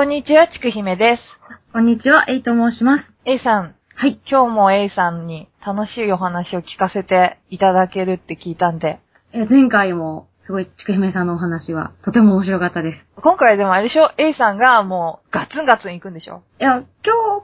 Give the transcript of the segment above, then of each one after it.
こんにちは、ちくひめです。こんにちは、エイと申します。A さん、はい。今日も A さんに楽しいお話を聞かせていただけるって聞いたんで、え前回も、すごい、ちくひめさんのお話は、とても面白かったです。今回でもあれでしょ ?A さんがもうガツンガツン行くんでしょ？いや、今日、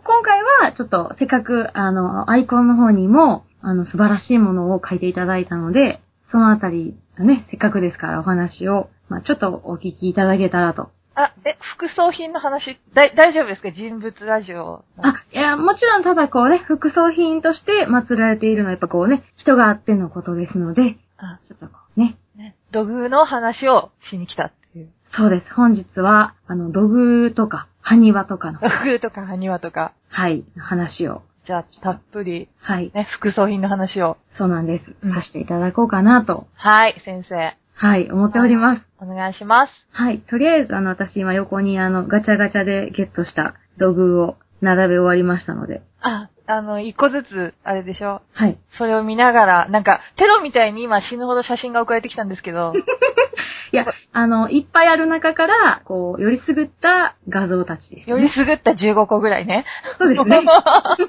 今回は、ちょっと、せっかく、あの、アイコンの方にも、あの、素晴らしいものを書いていただいたので、そのあたり、ね、せっかくですからお話を、まあちょっとお聞きいただけたらと。あ、え、副葬品の話、だい、大丈夫ですか？人物ラジオ。あ、いや、もちろんただこうね、副葬品として祀られているのはやっぱこうね、人があってのことですので、あちょっとこうね、ね、土偶の話をしに来たっていう。そうです。本日は、あの、土偶とか、埴輪とかの、土偶とか埴輪とか、はい、話を、じゃあたっぷり、はい、ね、副葬品の話を。そうなんです。うんさせていただこうかなと、はい、先生。はい、思っております。お願いします。はい、とりあえず、あの、私今横にあの、ガチャガチャでゲットした土偶を並べ終わりましたので、あ、あの、一個ずつ、あれでしょ？はい。それを見ながら、なんか、テロみたいに今死ぬほど写真が送られてきたんですけど、いや、あの、いっぱいある中から、こう、よりすぐった画像たちです、ね。よりすぐった15個ぐらいね。そうですね。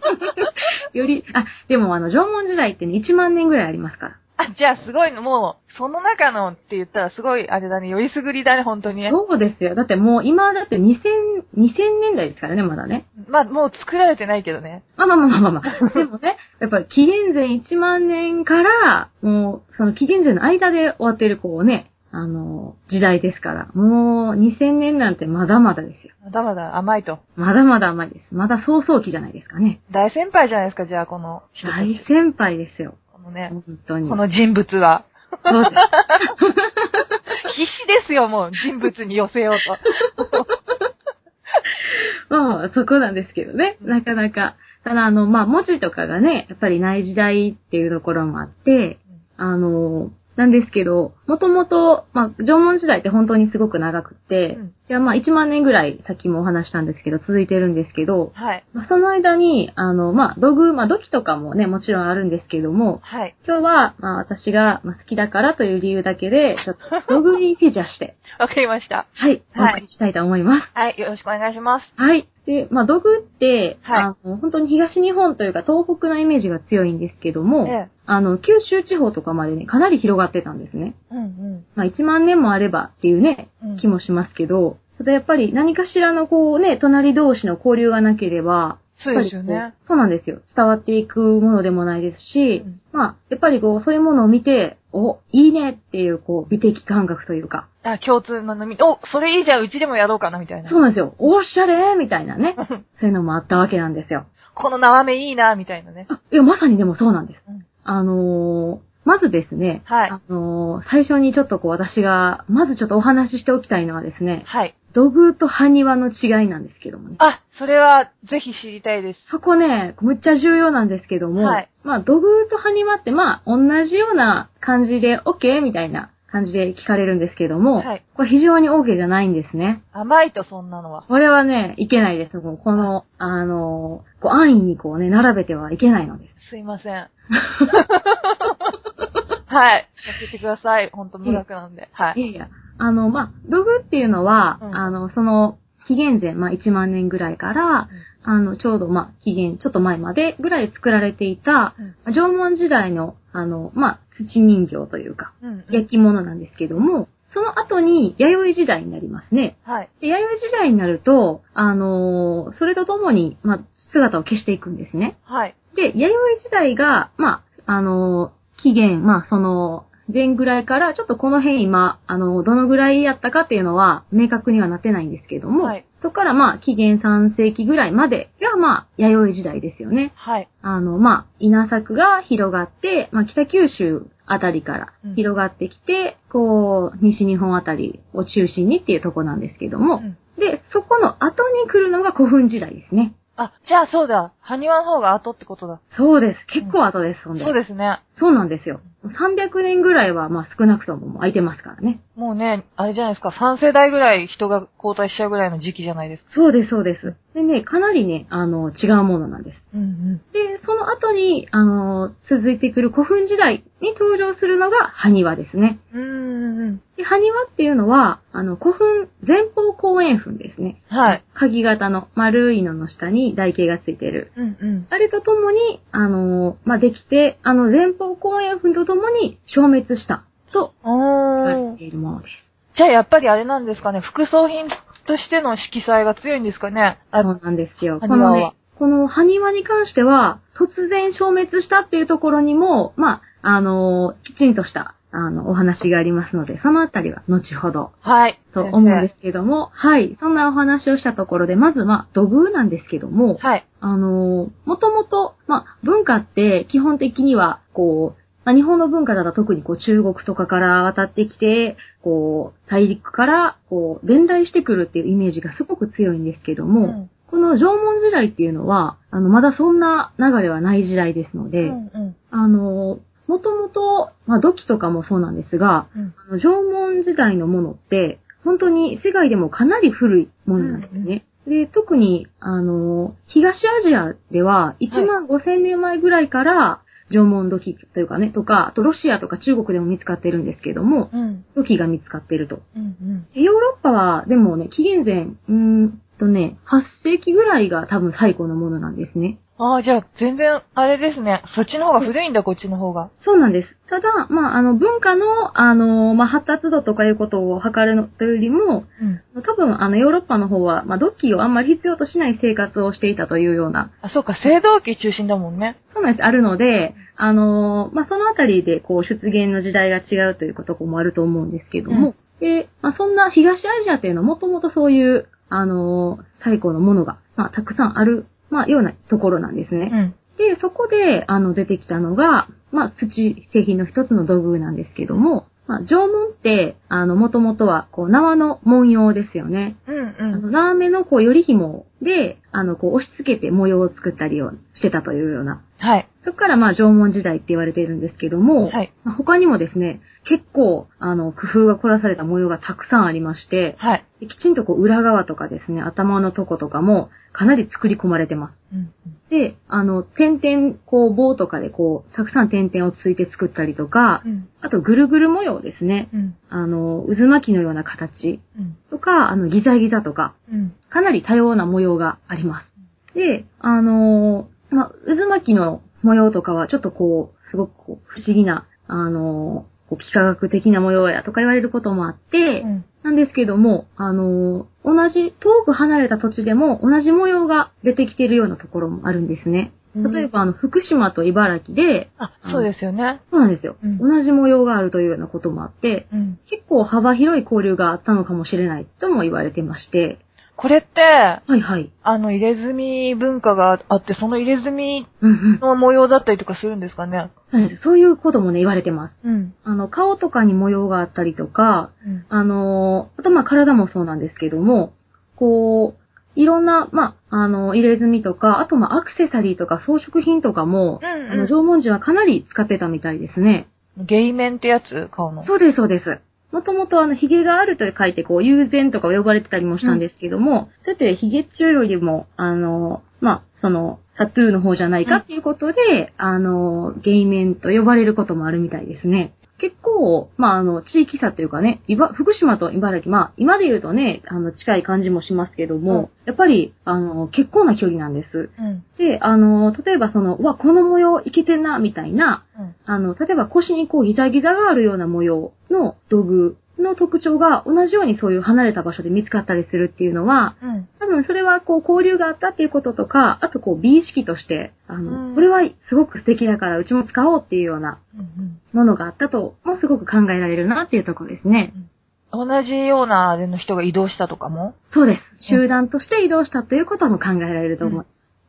より、あ、でもあの、縄文時代ってね、1万年ぐらいありますから。あ、じゃあすごいの、もう、その中のって言ったらすごい、あれだね、よりすぐりだね、本当にね。そうですよ。だってもう今だって2000、2000年代ですからね、まだね。まあ、もう作られてないけどね。まあまあまあまあまあ。でもね、やっぱり紀元前1万年から、もう、その紀元前の間で終わってるこうね、あの、時代ですから。もう2000年なんてまだまだですよ。まだまだ甘いと。まだまだ甘いです。まだ早々期じゃないですかね。大先輩じゃないですか、じゃあ、この大先輩ですよ。このね、本当に。この人物は。そうです。必死ですよ、もう、人物に寄せようと。まあ、そこなんですけどね。なかなか。ただ、あの、まあ、文字とかがね、やっぱりない時代っていうところもあって、あの、なんですけど、もともと、まあ、縄文時代って本当にすごく長くって、うんいや、まあ、1万年ぐらい、さっきもお話したんですけど、続いてるんですけど、はい。まあ、その間に、あの、まあ、土偶、まあ、土器とかもね、もちろんあるんですけども、はい。今日は、まあ、私が、まあ、好きだからという理由だけで、ちょっと、土偶にフィーチャーして、わかりました。はい、おはい送りしたいと思います。はい、よろしくお願いします。はい。で、まあ、土偶って、はいあの、本当に東日本というか東北のイメージが強いんですけども、ええ。あの、九州地方とかまでね、かなり広がってたんですね。うんうん。まあ、1万年もあればっていうねうん、気もしますけど、ただやっぱり何かしらのこうね、隣同士の交流がなければ、そうですよね。そうなんですよ。伝わっていくものでもないですし、うんまあ、やっぱりこう、そういうものを見て、お、いいねっていう、こう、美的感覚というか、あ、共通の飲み、お、それいいじゃん、うちでもやろうかな、みたいな。そうなんですよ。おしゃれみたいなね。そういうのもあったわけなんですよ。この縄目いいな、みたいなね。あ、いや、まさにでもそうなんです。うんあのーまずですね、はいあのー最初にちょっとこう私が、まずちょっとお話ししておきたいのはですね、はい。土偶と埴輪の違いなんですけどもね。あ、それは、ぜひ知りたいです。そこね、むっちゃ重要なんですけども、はいまあ土偶と埴輪ってまあ同じような感じで OK? みたいな感じで聞かれるんですけども、はいこれ非常に OK じゃないんですね。甘いと、そんなのは。これはね、いけないです。もうこの、あのーこう安易にこうね、並べてはいけないのです。すいません。はい。やってください。ほんと無学なんで。はい。いやいや、あの、まあ、土偶っていうのは、うんあの、その、紀元前、まあ、1万年ぐらいから、あの、ちょうど、まあ、紀元、ちょっと前までぐらい作られていた、うん縄文時代の、あの、まあ、土人形というか、うん。うん。焼き物なんですけども、その後に、弥生時代になりますね。はい。で、弥生時代になると、あのそれとともに、まあ、姿を消していくんですね。はい。で、弥生時代が、まあ、あの、期限、まあ、その、前ぐらいから、ちょっとこの辺今、あの、どのぐらいやったかっていうのは、明確にはなってないんですけども、はいそこからまあ、紀元3世紀ぐらいまでが、まあ、弥生時代ですよね。はい。あの、まあ、稲作が広がって、まあ、北九州あたりからうん広がってきて、こう、西日本あたりを中心にっていうとこなんですけども、うんで、そこの後に来るのが古墳時代ですね。あ、じゃあそうだ。埴輪の方が後ってことだ。そうです。結構後です、そんで。そうですね。そうなんですよ。300年ぐらいは、まあ少なくとももう空いてますからね。もうね、あれじゃないですか、3世代ぐらい人が交代しちゃうぐらいの時期じゃないですか。そうです、そうです。でね、かなりね、あの、違うものなんです。うんうん。で、その後に、あの、続いてくる古墳時代に登場するのが埴輪ですね。うんうんうん。で、埴輪っていうのは、あの、古墳、前方後円墳ですね。はい。鍵型の丸いのの下に台形がついてる。うんうん。あれとともに、あの、まあ、できて、あの、前方後円墳とともに消滅したと言われて。いるものです。じゃあやっぱりあれなんですかね、副葬品としての色彩が強いんですかね。あそうなんですよ。このね、この埴輪に関しては、突然消滅したっていうところにも、まあ、あのきちんとした、あの、お話がありますので、そのあたりは後ほどはい。と思うんですけども、はい。そんなお話をしたところで、まず、まあ、土偶なんですけども、はい。あのもともと、まあ、文化って基本的には、こう、まあ、日本の文化だと特にこう中国とかから渡ってきて、こう、大陸から、こう、伝来してくるっていうイメージがすごく強いんですけども、うんこの縄文時代っていうのは、あの、まだそんな流れはない時代ですので、うんうん。あの、もともと、まあ、土器とかもそうなんですが、うんあの縄文時代のものって、本当に世界でもかなり古いものなんですね。で、特に、あの、東アジアでは1万5千年前ぐらいから縄文土器というかね、とか、あとロシアとか中国でも見つかってるんですけども、うん。土器が見つかってると。うんうん。でヨーロッパは、でもね、紀元前、うーんとね、8世紀ぐらいが多分最古のものなんですね。ああ、じゃあ全然、あれですね。そっちの方が古いんだ、こっちの方が。そうなんです。ただ、まあ、あの、文化の、あの、まあ、発達度とかいうことを測るのというよりも、うん。多分、あの、ヨーロッパの方は、まあ、ドッキーをあんまり必要としない生活をしていたというような、あ、そうか、青銅器中心だもんね。そうなんです、あるので、あの、まあ、そのあたりで、こう、出現の時代が違うということもあると思うんですけども、で、まあ、そんな東アジアっていうのはもともとそういう、あの、最古のものが、まあ、たくさんある、まあ、ようなところなんですね。うん。で、そこで、あの、出てきたのが、まあ、土製品の一つの道具なんですけども、まあ、縄文って、あの、もともとは、こう、縄の文様ですよね。うんあうん。の、縄目の、こう、より紐で、あの、こう、押し付けて模様を作ったりをしてたというような。はい。そこから、まあ、縄文時代って言われているんですけども、はい。まあ他にもですね、結構、あの、工夫が凝らされた模様がたくさんありまして、はい。できちんとこう、裏側とかですね、頭のとことかも、かなり作り込まれてます。うんで、あの、点々、こう、棒とかでこう、たくさん点々をついて作ったりとかう、ん。あと、ぐるぐる模様ですね。うん。あの、渦巻きのような形うん。とか、あの、ギザギザとか、うん。かなり多様な模様があります。で、あのーまあ、渦巻きの模様とかは、ちょっとこう、すごくこう不思議な、あのーこう幾何学的な模様やとか言われることもあって、うん。なんですけども、あのー同じ、遠く離れた土地でも同じ模様が出てきているようなところもあるんですね。例えば、あの、福島と茨城で、あ、そうですよね。そうなんですよ、うん同じ模様があるというようなこともあって、うん。結構幅広い交流があったのかもしれないとも言われてまして、これって、はいはい。あの、入れ墨文化があって、その入れ墨うんうんの模様だったりとかするんですかね？そういうこともね、言われてます。うん。あの、顔とかに模様があったりとか、うん。あのーあとまあ体もそうなんですけども、こう、いろんな、まあ、あの、入れ墨とか、あとまあアクセサリーとか装飾品とかも、うんあの、縄文人はかなり使ってたみたいですね。ゲイメンってやつ？顔の。そうです、そうです。もともとあの、髭があると書いて、こう、友禅とか呼ばれてたりもしたんですけども、そうやって髭っちゅうよりも、あの、まあ、その、タトゥーの方じゃないかっていうことで、あの、ゲイメンと呼ばれることもあるみたいですね。結構、まあ、あの、地域差っていうかね、いば福島と茨城、まあ、今で言うとね、あの、近い感じもしますけども、うんやっぱり、あの、結構な距離なんです。うん。で、あの、例えばその、うわ、この模様いけてんな、みたいな、うん。あの、例えば腰にこうギザギザがあるような模様の道具の特徴が同じようにそういう離れた場所で見つかったりするっていうのは、うん。多分それはこう交流があったっていうこととか、あとこう美意識として、あの、うんこれはすごく素敵だからうちも使おうっていうようなうん。ものがあったと、もすごく考えられるなっていうところですね。同じようなの人が移動したとかも？そうです。集団として移動したということも考えられると思う。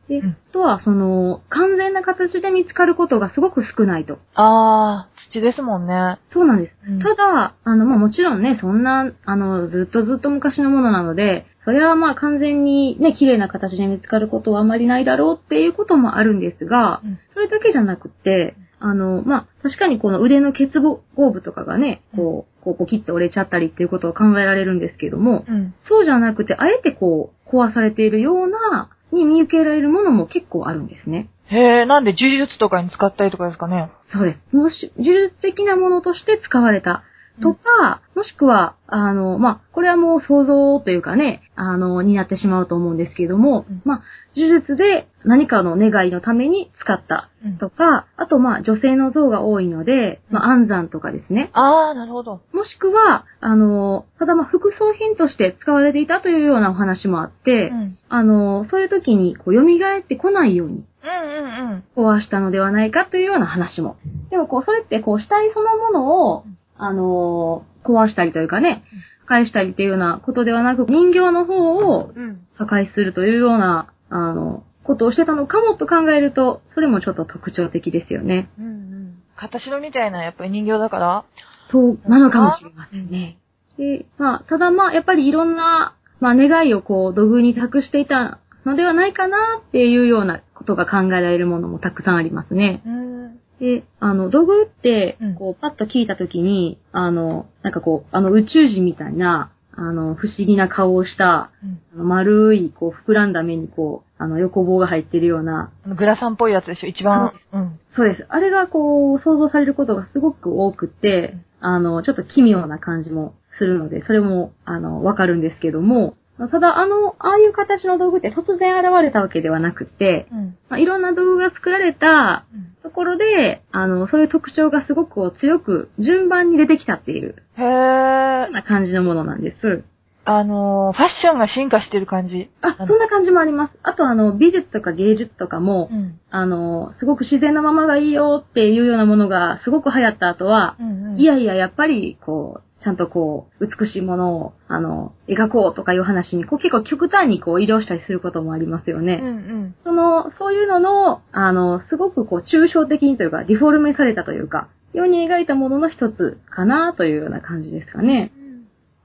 で、うんあとはその、完全な形で見つかることがすごく少ないと。あー、土ですもんね。そうなんです。うんただ、あの、まあ、もちろんね、そんな、あの、ずっとずっと昔のものなので、それはまあ完全にね、綺麗な形で見つかることはあまりないだろうっていうこともあるんですが、うんそれだけじゃなくて、あの、まあ、確かにこの腕の結合部とかがね、こう、こうポキッと折れちゃったりっていうことを考えられるんですけども、うん。そうじゃなくて、あえてこう、壊されているような、に見受けられるものも結構あるんですね。へえ、なんで呪術とかに使ったりとかですかね。そうです。もし、呪術的なものとして使われた。とか、もしくは、あの、まあ、これはもう想像というかね、あの、になってしまうと思うんですけども、うんまあ、呪術で何かの願いのために使ったうんとか、あとまあ、女性の像が多いので、まあ、安産とかですね。あー、なるほど。もしくは、あの、ただまあ、副葬品として使われていたというようなお話もあって、うん。あの、そういう時に、こう、蘇ってこないように、うんうんうん。壊したのではないかというような話も。でもこう、それってこう、死体そのものをうん、あのー壊したりというかね、破壊したりっていうようなことではなく、人形の方をうん。破壊するというような、あの、ことをしてたのかもと考えると、それもちょっと特徴的ですよね。うんうん。形のみたいな、やっぱり人形だから？そうなのかもしれませんね。で、まあ、ただまあ、やっぱりいろんな、まあ、願いをこう、土偶に託していたのではないかなっていうようなことが考えられるものもたくさんありますね。うん。で、あの、土偶ってうん、こう、パッと聞いたときに、あの、なんかこう、あの、宇宙人みたいな、あの、不思議な顔をした、うんあの丸い、こう、膨らんだ目に、こう、あの、横棒が入ってるような、グラサンっぽいやつでしょ、一番。うん。そうです。あれが、こう、想像されることがすごく多くって、あの、ちょっと奇妙な感じもするので、それも、あの、わかるんですけども、ただ、あの、ああいう形の道具って突然現れたわけではなくて、うん。まあ、いろんな道具が作られたうんところで、あの、そういう特徴がすごく強く順番に出てきたっていう、へそーん。な感じのものなんです。あのー、ファッションが進化してる感じ。あ、そんな感じもあります。あとあの、美術とか芸術とかも、うん。あの、すごく自然なままがいいよっていうようなものがすごく流行った後は、うんうん。いやいや、やっぱり、こう、ちゃんとこう、美しいものを、あの、描こうとかいう話に、こう結構極端にこう、移動したりすることもありますよね。うんうん。その、そういうのの、あの、すごくこう、抽象的にというか、ディフォルメされたというか、ように描いたものの一つかなというような感じですかね。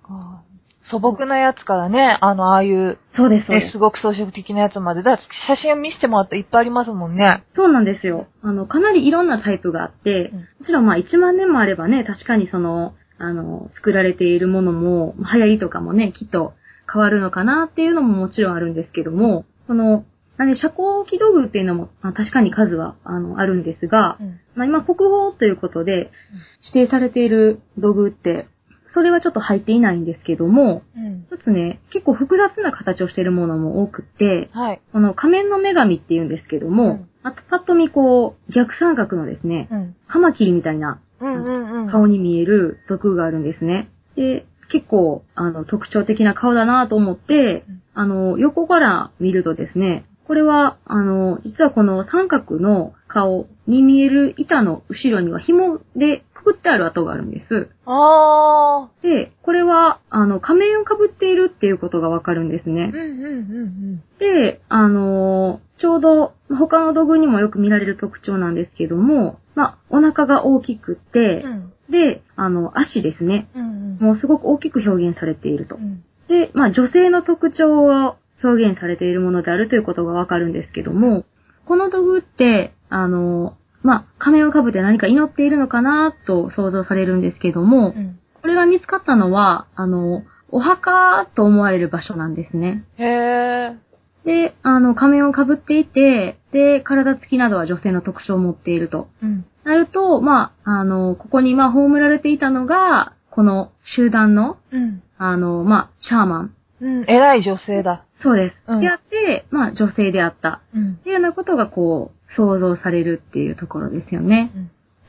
あー素朴なやつからね、あの、ああいう、そうです、ね、すす。ごく装飾的なやつまで。だから写真を見せてもらったらいっぱいありますもん。ね。そうなん。ですよ。あの、かなりいろん。なタイプがあって、うん。もちろん。まあ1万年もあればね、確かにその、あの、作られているものも、流行りとかもね、きっと変わるのかなっていうのももちろんあるんですけども、その、なんで、遮光器道具っていうのも、まあ、確かに数は、あの、あるんですが、うん。まあ、今国宝ということで、指定されている道具って、それはちょっと入っていないんですけども、うん。一つね、結構複雑な形をしているものも多くって、はい。この仮面の女神って言うんですけども、うんあとパッと見こう、逆三角のですね、うん。カマキリみたいな。顔に見える毒があるんですね。で、結構、あの、特徴的な顔だなと思ってうん、あの、横から見るとですね、これは、あの、実はこの三角の顔に見える板の後ろには紐でくくってある跡があるんです。あで、これは、あの、仮面をかぶっているっていうことがわかるんですねー。。うんうんうんで、あのーちょうど他の道具にもよく見られる特徴なんですけども、まあ、お腹が大きくってうん。う、ん。で、あの、足ですね。うんもうすごく大きく表現されているとう。ん。で、まあ、女性の特徴を表現されているものであるということがわかるんですけども、この道具って、あのーまあ、仮面をかぶって何か祈っているのかなと想像されるんですけども、うん。これが見つかったのは、あの、お墓と思われる場所なんですね。へー。で、あの、仮面をかぶっていて、で、体つきなどは女性の特徴を持っていると。うん。なると、まあ、あの、ここに、まあ、葬られていたのが、この集団の、うん。あの、まあ、シャーマン。うん。偉い女性だ。そうです。うんであって、まあ、女性であった。うんっ。ていうようなことが、こう、想像されるっていうところですよね。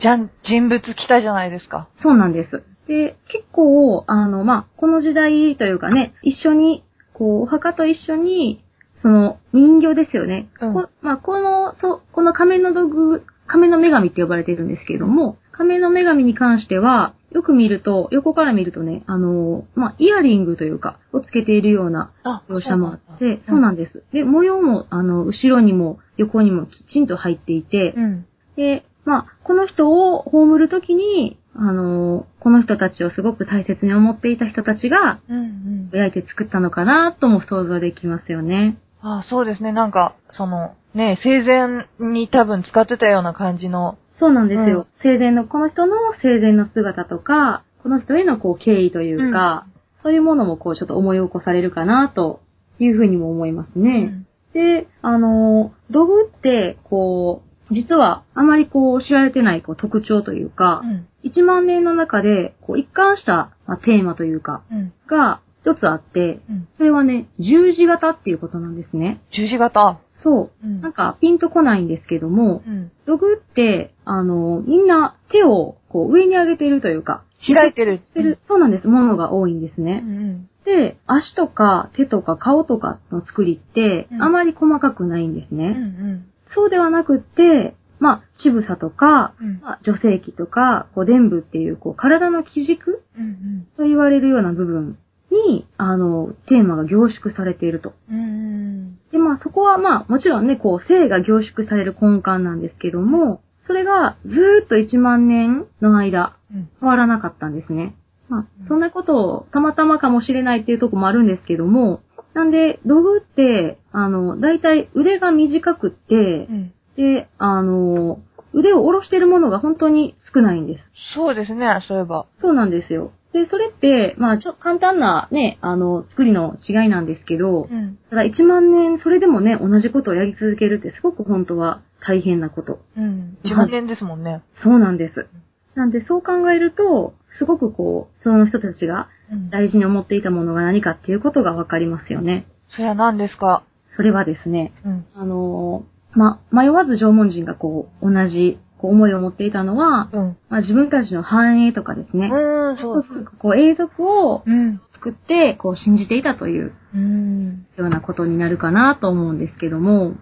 じゃん、人物来たじゃないですか。そうなんです。で、結構、あの、まあ、この時代というかね、一緒に、こう、お墓と一緒に、その、人形ですよね。うんこまあ、この、そう、この仮面の道具、仮面の女神って呼ばれているんですけれども、仮面の女神に関しては、よく見ると、横から見るとね、あの、まあ、イヤリングというか、をつけているようなあ描写もあって、そうななんです。で、模様も、あの、後ろにも横にもきちんと入っていて、うん。で、まあ、この人を葬るときに、あのこの人たちをすごく大切に思っていた人たちが、うんうん。焼いて作ったのかなとも想像できますよね。あそうですね。なんか、その、ね、生前に多分使ってたような感じのそうなんですよ。生前の、この人の生前の姿とか、この人へのこう敬意というか、そういうものもこうちょっと思い起こされるかなというふうにも思いますね。で、あの、土偶って、こう、実はあまりこう知られてないこう特徴というか、うん。1万年の中でこう一貫した、まあ、テーマというか、うん。が一つあって、うん。それはね、十字型っていうことなんですね。十字型。そうう。んなんかピンとこないんですけども、うん。土偶って、あの、みんな手をこう上に上げてるというか、開いてる。てる、そうなんです。ものが多いんですうね。ん。で、足とか手とか顔とかの作りってう、んあまり細かくないんですうん。うね。ん。そうではなくって、まあ、乳房とか、うん。まあ、女性器とか、こう、伝部っていう、こう、体の基軸うん。と言われるような部分に、あの、テーマが凝縮されていると。うん。で、まあ、そこはまあ、もちろんね、こう、性が凝縮される根幹なんですけども、それがずーっと1万年の間、うん。変わらなかったんですね。まあうん、そんなことをたまたまかもしれないっていうとこもあるんですけども、なんで、道具って、あの、だいたい腕が短くってう、ん。で、あの、腕を下ろしてるものが本当に少ないんです。そうですね、そういえば。そうなんですよ。で、それって、まあ、ちょっと簡単なね、あの、作りの違いなんですけど、うん。ただ1万年、それでもね、同じことをやり続けるってすごく本当は大変なこと。うん。自分年ですもんね。そうなんです。なんで、そう考えると、すごくこう、その人たちがうん。大事に思っていたものが何かっていうことがわかりますよね。それは何ですか？それはですね、うん。あのーま、迷わず縄文人がこう、同じ、こう、思いを持っていたのは、うん。まあ、自分たちの繁栄とかですね、うん、そう。こう、永続をうん。作って、こう、信じていたといううん。ようなことになるかなと思うんですけども、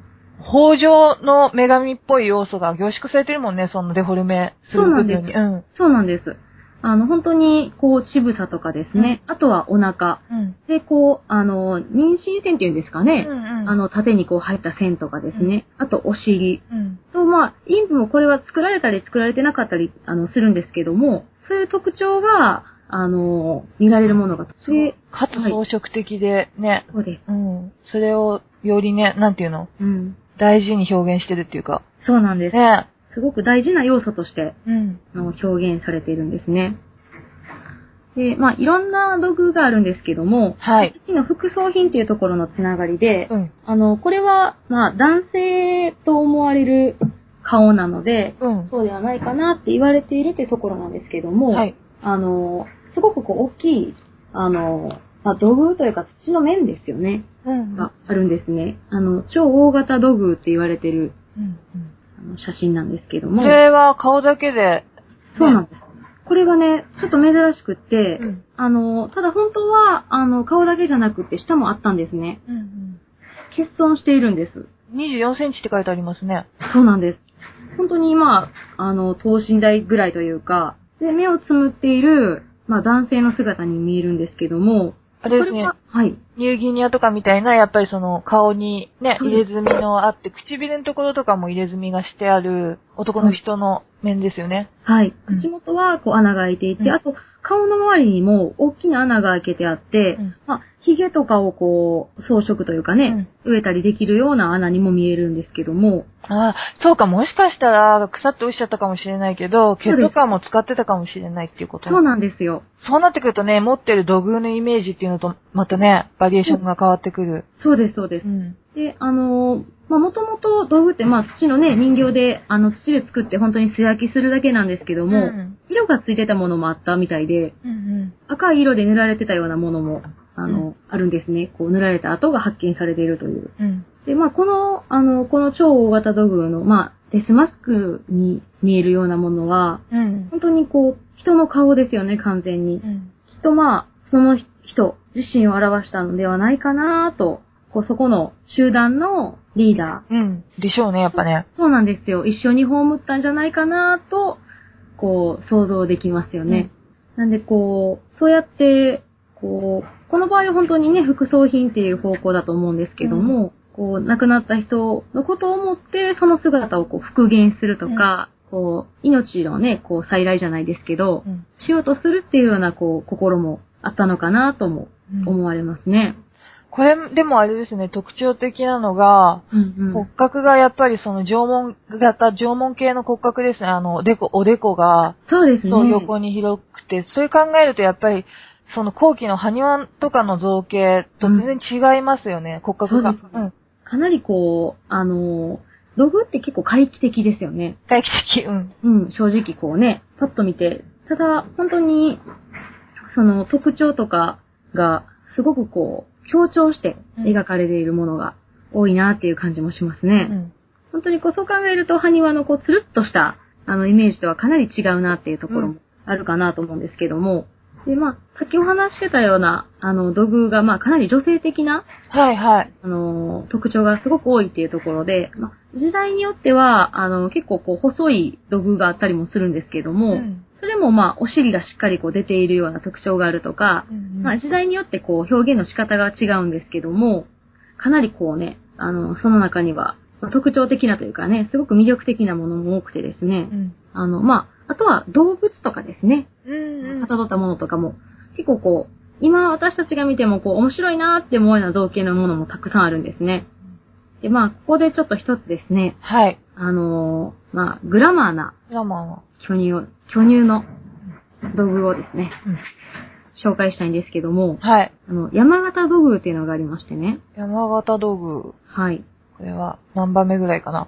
北条の女神っぽい要素が凝縮されてるもんね、そのデフォルメする部分に。そううん。そうなんです。あの、本当に、こう、乳房とかですね、あとはお腹。うん。で、こう、あの、妊娠線っていうんですかね、うんうん。あの、縦にこう入った線とかですね。あと、お尻。うん。と、まあ、陰部もこれは作られたり作られてなかったり、あの、するんですけども、そういう特徴が、あの、見られるものが、すごかつ装飾的で、ね。そうです。うん。それを、よりね、なんていうの？うん。大事に表現してるっていうか。そうなんです。ね。すごく大事な要素として、うん。あの表現されているんですね。で、まあ、いろんな道具があるんですけども、はい。の副葬品っていうところのつながりで、うん。あの、これは、まあ、男性と思われる顔なので、うん。そうではないかなって言われているっていうところなんですけども、はい。あの、すごくこう、大きい、あの、まあ、土偶というか土の面ですよね、うん。があるんですね。あの、超大型土偶って言われてるうん。写真なんですけどこも、れは顔だけで、そうなんです。これがね、ちょっと珍しくって、うんあの、ただ本当は、あの、顔だけじゃなくって下もあったんですね。うんうん。欠損しているんです。24センチって書いてありますね。そうなんです。本当にまあ、あの、等身大ぐらいというか、で、目をつむっている、まあ男性の姿に見えるんですけども、あれですねこは。はい。ニューギニアとかみたいな、やっぱりその顔にね、入れ墨のあって、唇のところとかも入れ墨がしてある男の人の面ですよね。はい。うん口元はこう穴が開いていて、うんあと顔の周りにも大きな穴が開けてあって、うんまあ、髭とかをこう、装飾というかね、植えたりできるような穴にも見えるんですけども、ああ、そうか、もしかしたら腐って落ちちゃったかもしれないけど、毛とかも使ってたかもしれないっていうことそうなんですよ。そうなってくるとね、持ってる土偶のイメージっていうのと、またね、バリエーションが変わってくる。そうです、そうですう。ん。で、あのーまあ、もともと道具って、まあ、土のね、人形で、あの、土で作って本当に素焼きするだけなんですけども、うん色がついてたものもあったみたいで、うんうん。赤い色で塗られてたようなものも、あの、うんあるんですね。こう、塗られた跡が発見されているという。うん。で、まあ、この、あの、この超大型土偶の、まあ、デスマスクに見えるようなものは、うん。本当にこう、人の顔ですよね、完全に。うん。きっとまあ、その人自身を表したのではないかなと、こう、そこの集団のリーダー、うん。でしょうね、やっぱね。そうなんですよ。一緒に葬ったんじゃないかなと、こう、想像できますよね。なんでこう、そうやって、こう、この場合は本当にね、副葬品っていう方向だと思うんですけども、こう、亡くなった人のことを思って、その姿をこう、復元するとか、こう、命のね、こう、再来じゃないですけど、うん。しようとするっていうような、こう、心もあったのかなともうん思われますね。これ、でもあれですね、特徴的なのが、うんうん。骨格がやっぱりその縄文型、縄文系の骨格ですね。あの、おでこ、おでこが、そうですね。そう横に広くて、それ考えるとやっぱり、その後期の埴輪とかの造形と全然違いますよね、骨格が。そうですねん。かなりこう、あの、土偶って結構回帰的ですよね。回帰的、うん。うん、正直こうね、パッと見て。ただ、本当に、その特徴とかが、すごくこう、強調して描かれているものが多いなっていう感じもしますうね。ん。本当にこう、そう考えると、埴輪のこう、つるっとした、あの、イメージとはかなり違うなっていうところもあるかなと思うんですけども。で、まあ、さっきお話ししてたような、あの、土偶が、まあ、かなり女性的な、はいはい。あの、特徴がすごく多いっていうところで、まあ、時代によっては、あの、結構こう、細い土偶があったりもするんですけども、うんそれもまあ、お尻がしっかりこう出ているような特徴があるとか、うんまあ、時代によってこう、表現の仕方が違うんですけども、かなりこうね、あの、その中には、まあ特徴的なというかね、すごく魅力的なものも多くてですね、うん。あの、まあ、あとは動物とかですね、うんうんかたどったものとかも、結構こう、今私たちが見てもこう、面白いなーって思うような造形のものもたくさんあるんですね。で、まあ、ここでちょっと一つですね、はい。あのーまあ、グラマーな。巨乳を、巨乳の道具をですね、うん紹介したいんですけども、はい。あの、山形土偶っていうのがありましてね。山形道具。はい。これは何番目ぐらいかな。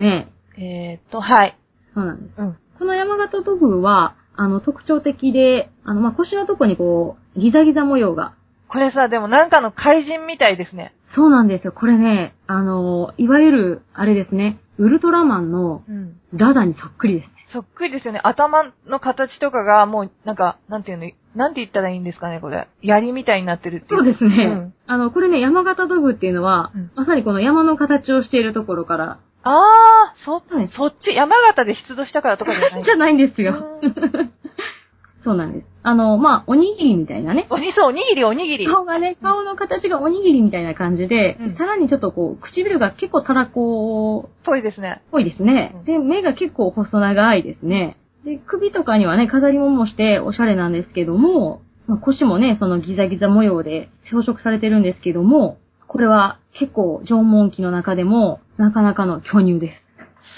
ね えーっと、はい。そうなんです。うん。この山形土偶は、あの、特徴的で、あの、まあ、腰のとこにこう、ギザギザ模様が。これさ、でもなんかの怪人みたいですね。そうなんですよ。これね、あの、いわゆる、あれですね、ウルトラマンのうん。ダダにそっくりですね。そっくりですよね。頭の形とかがもう、なんか、なんていうの、なんて言ったらいいんですかね、これ。槍みたいになってるっていう。そうですね。うんあの、これね、山形土偶っていうのは、うんまさにこの山の形をしているところから、あー、そ、はいそっち、山形で出土したからとかじゃない じゃないんですよ。うんそうなんです。あの、まあ、おにぎりみたいなね。おにそう、おにぎり、おにぎり。顔がね、顔の形がおにぎりみたいな感じで、うんさらにちょっとこう、唇が結構たらこっぽいですね。ぽいですねうん。で、目が結構細長いですね。で、首とかにはね、飾り物もしておしゃれなんですけども、まあ、腰もね、そのギザギザ模様で装飾されてるんですけども、これは結構縄文期の中でも、なかなかの巨乳です。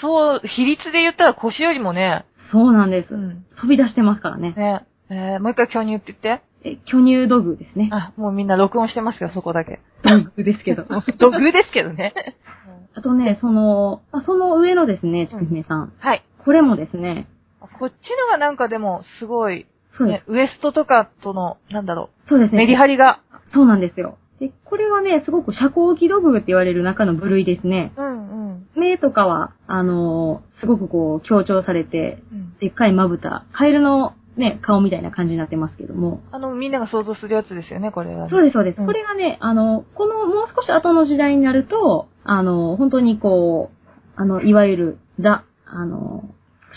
そう、比率で言ったら腰よりもね、そうなんです。うん。飛び出してますからね。ね。えー、もう一回巨乳って言って。え巨乳土偶ですね。あ、もうみんな録音してますよ、そこだけ。土偶ですけど。土偶ですけどね。あとね、その、まあその上のですね、ちくひめさん。はい。これもですね、こっちのがなんかでも、すごい、そうです。ね、ウエストとかとの、なんだろう、そうですね。メリハリが。そうなんですよ。で、これはね、すごく遮光器土偶って言われる中の部類ですね。うんうん。目とかは、あのーすごくこう、強調されて、うん、でっかいまぶた、カエルのね、顔みたいな感じになってますけども。あの、みんなが想像するやつですよね、これは、ね。そうです、そうです。うんこれがね、あの、このもう少し後の時代になると、あの、本当にこう、あの、いわゆる、ザ、あの、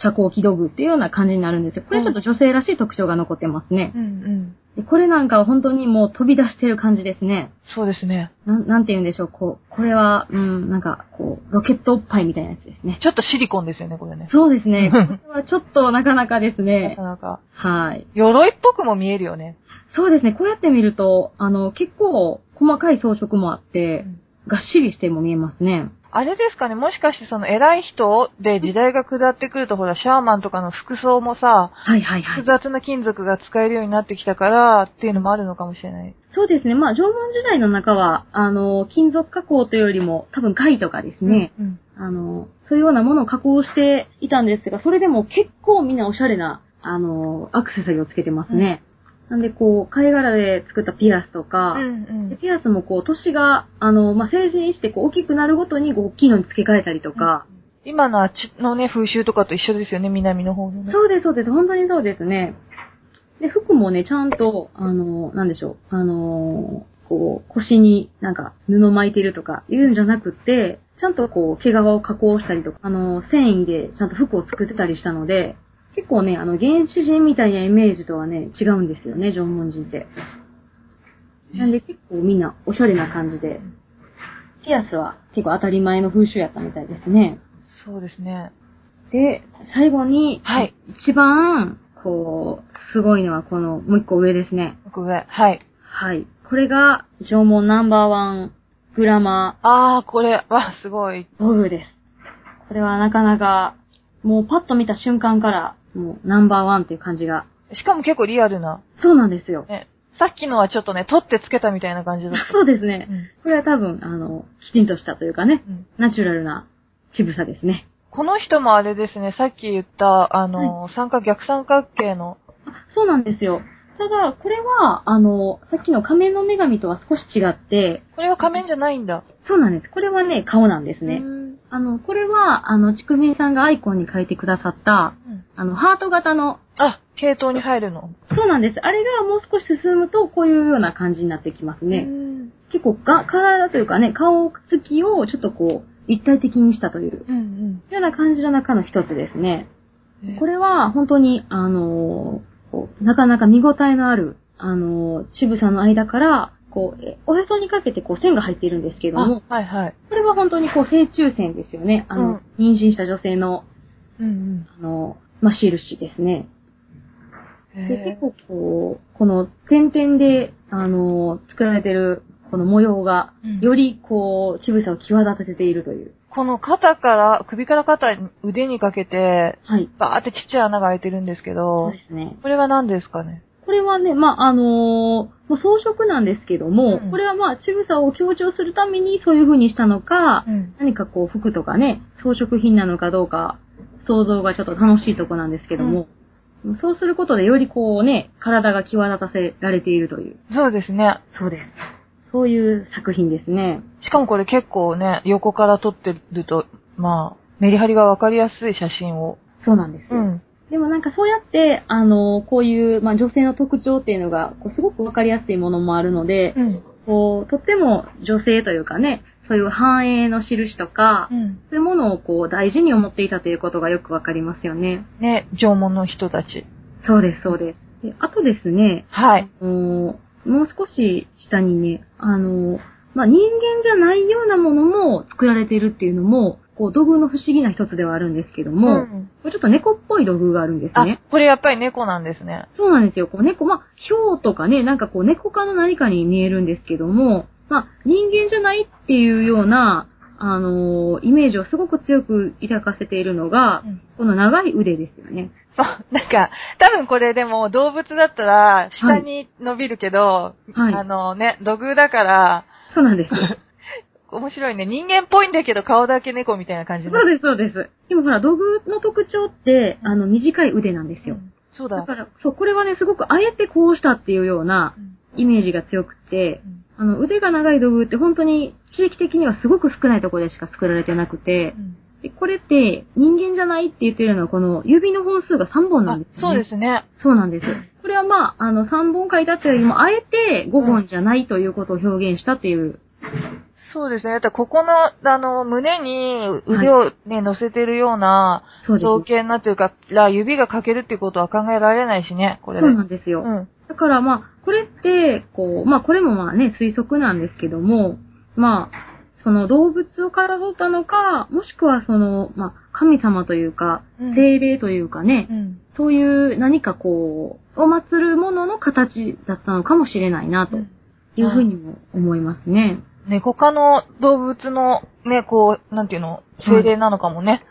遮光器土偶っていうような感じになるんですよ。これちょっと女性らしい特徴が残ってますね。うんうん。でこれなんかは本当にもう飛び出してる感じですね。そうですね。なん、なんて言うんでしょう、こう、これは、うん、なんか、こう、ロケットおっぱいみたいなやつですね。ちょっとシリコンですよね、これね。そうですね。これはちょっとなかなかですなねか。なか。はい。鎧っぽくも見えるよね。そうですね。こうやって見ると、あの、結構細かい装飾もあって、がっしりしても見えますね。あれですかね、もしかしてその偉い人で時代が下ってくると、ほら、シャーマンとかの服装もさ、はいはいはい複。雑な金属が使えるようになってきたからっていうのもあるのかもしれない。そうですね。まあ、縄文時代の中は、あの、金属加工というよりも、多分貝とかですね、うん。あの、そういうようなものを加工していたんですが、それでも結構みんなおしゃれな、あの、アクセサリーをつけてますね。なんで、こう、貝殻で作ったピアスとか、うんでピアスもこう、年が、あの、まあ、成人してこう大きくなるごとにこう大きいのに付け替えたりとか、今のあっちのね、風習とかと一緒ですよね、南の方のね。そうです、そうです。本当にそうですね。で、服もね、ちゃんと、あの、なんでしょう、あの、こう、腰になんか布巻いてるとか言うんじゃなくて、ちゃんとこう、毛皮を加工したりとか、あの、繊維でちゃんと服を作ってたりしたので、結構ね、あの、原始人みたいなイメージとはね、違うんですよね、縄文人って。なんで結構みんなおしゃれな感じで、ピアスは結構当たり前の風習やったみたいですね。そうですね。で、最後に、はい。一番、こう、すごいのはこの、もう一個上ですね。奥上。はい。はい。これが縄文ナンバーワングラマあー、これ、わ、すごい。ー道具です。これはなかなか、もうパッと見た瞬間から、もうナンバーワンっていう感じが。しかも結構リアルな。そうなんですよ。ね。さっきのはちょっとね、取ってつけたみたいな感じだった。そうですね。うんこれは多分、あの、きちんとしたというかね、うんナチュラルな渋さですね。この人もあれですね、さっき言った、あの、三角、逆三角形の、あそうなんですよ。ただ、これは、あの、さっきの仮面の女神とは少し違って、これは仮面じゃないんだ。そうなんです。これはね、顔なんですね。うんあの、これは、あの、ちくみさんがアイコンに書いてくださった、うんあの、ハート型の、あ、系統に入るの？そうなんです。あれがもう少し進むと、こういうような感じになってきますね。うん結構が、体というかね、顔つきをちょっとこう、一体的にしたという、うんような感じの中の一つですね。うん。これは本当に、あのーこうなかなか見応えのある、あのー渋さの間から、こう、えおへそにかけてこう線が入っているんですけども、あ、はいはい。これは本当にこう正中線ですよね。あの、妊娠した女性の、うんあの、まあ、印ですね。うん。で、へ結構こう、この点々で、あのー作られてるこの模様がうん、よりこう、渋さを際立たせているという。この肩から、首から肩に、腕にかけて、はい。バーってちっちゃい穴が開いてるんですけそうどで、すね。これは何ですかね？これはね、まあ、あのーもう装飾なんですけども、うんこれはまあ、渋さを強調するためにそういう風にしたのか、うん。何かこう、服とかね、装飾品なのかどうか、想像がちょっと楽しいとこなんですけども、そうすることでよりこうね、体が際立たせられているという。そうですね。そうです。そういう作品ですね。しかもこれ結構ね、横から撮ってると、まあ、メリハリがわかりやすい写真を。そうなんですよ。うん。でもなんかそうやって、あの、こういう、まあ、女性の特徴っていうのが、こうすごくわかりやすいものもあるので、うん。こう、とっても女性というかね、そういう繁栄の印とか、うん。そういうものをこう大事に思っていたということがよくわかりますよね。ね、縄文の人たち。そうです、そうです。であとですね、はい。あのもう少し下にね、あの、まあ、人間じゃないようなものも作られているっていうのも、こう、土偶の不思議な一つではあるんですけども、んこれちょっと猫っぽい土偶があるんですあね。、これやっぱり猫なんですね。そうなんですよ。こう猫、まあ、ヒとかね、なんかこう猫科の何かに見えるんですけども、まあ、人間じゃないっていうような、あのーイメージをすごく強く抱かせているのが、うんこの長い腕ですよね。そう、なんか、多分これでも動物だったら下に伸びるけど、はいあのね、土偶だから、そうなんです。面白いね。人間っぽいんだけど顔だけ猫みたいな感じそうです、そうです。でもほら、土偶の特徴って、あの、短い腕なんですよ。うんそうだ。だから、そう、これはね、すごくあえてこうしたっていうようなうんイメージが強くて、うんあの、腕が長い土偶って本当に地域的にはすごく少ないところでしか作られてなくて、でこれって人間じゃないって言ってるのはこの指の本数が3本なあんですよ、ね。そうですね。そうなんです。これはまあ、あの、3本書いたっていうよりも、あえて5本じゃないということを表現したっていう。そうですね。だここの、あの、胸に腕をね、乗せてるような。造形になってるから、指が欠けるっていうことは考えられないしね、これで。そうなんですよ。うん。だからまあ、これって、こう、まあこれもまあね、推測なんですけども、まあ、その動物をかたどったのか、もしくはその、まあ、神様というか、うん精霊というかね、うん。そういう何かこう、を祀るものの形だったのかもしれないな、というふうにも思いますね。猫科の動物のね、こう、なんていうの、精霊なのかもね。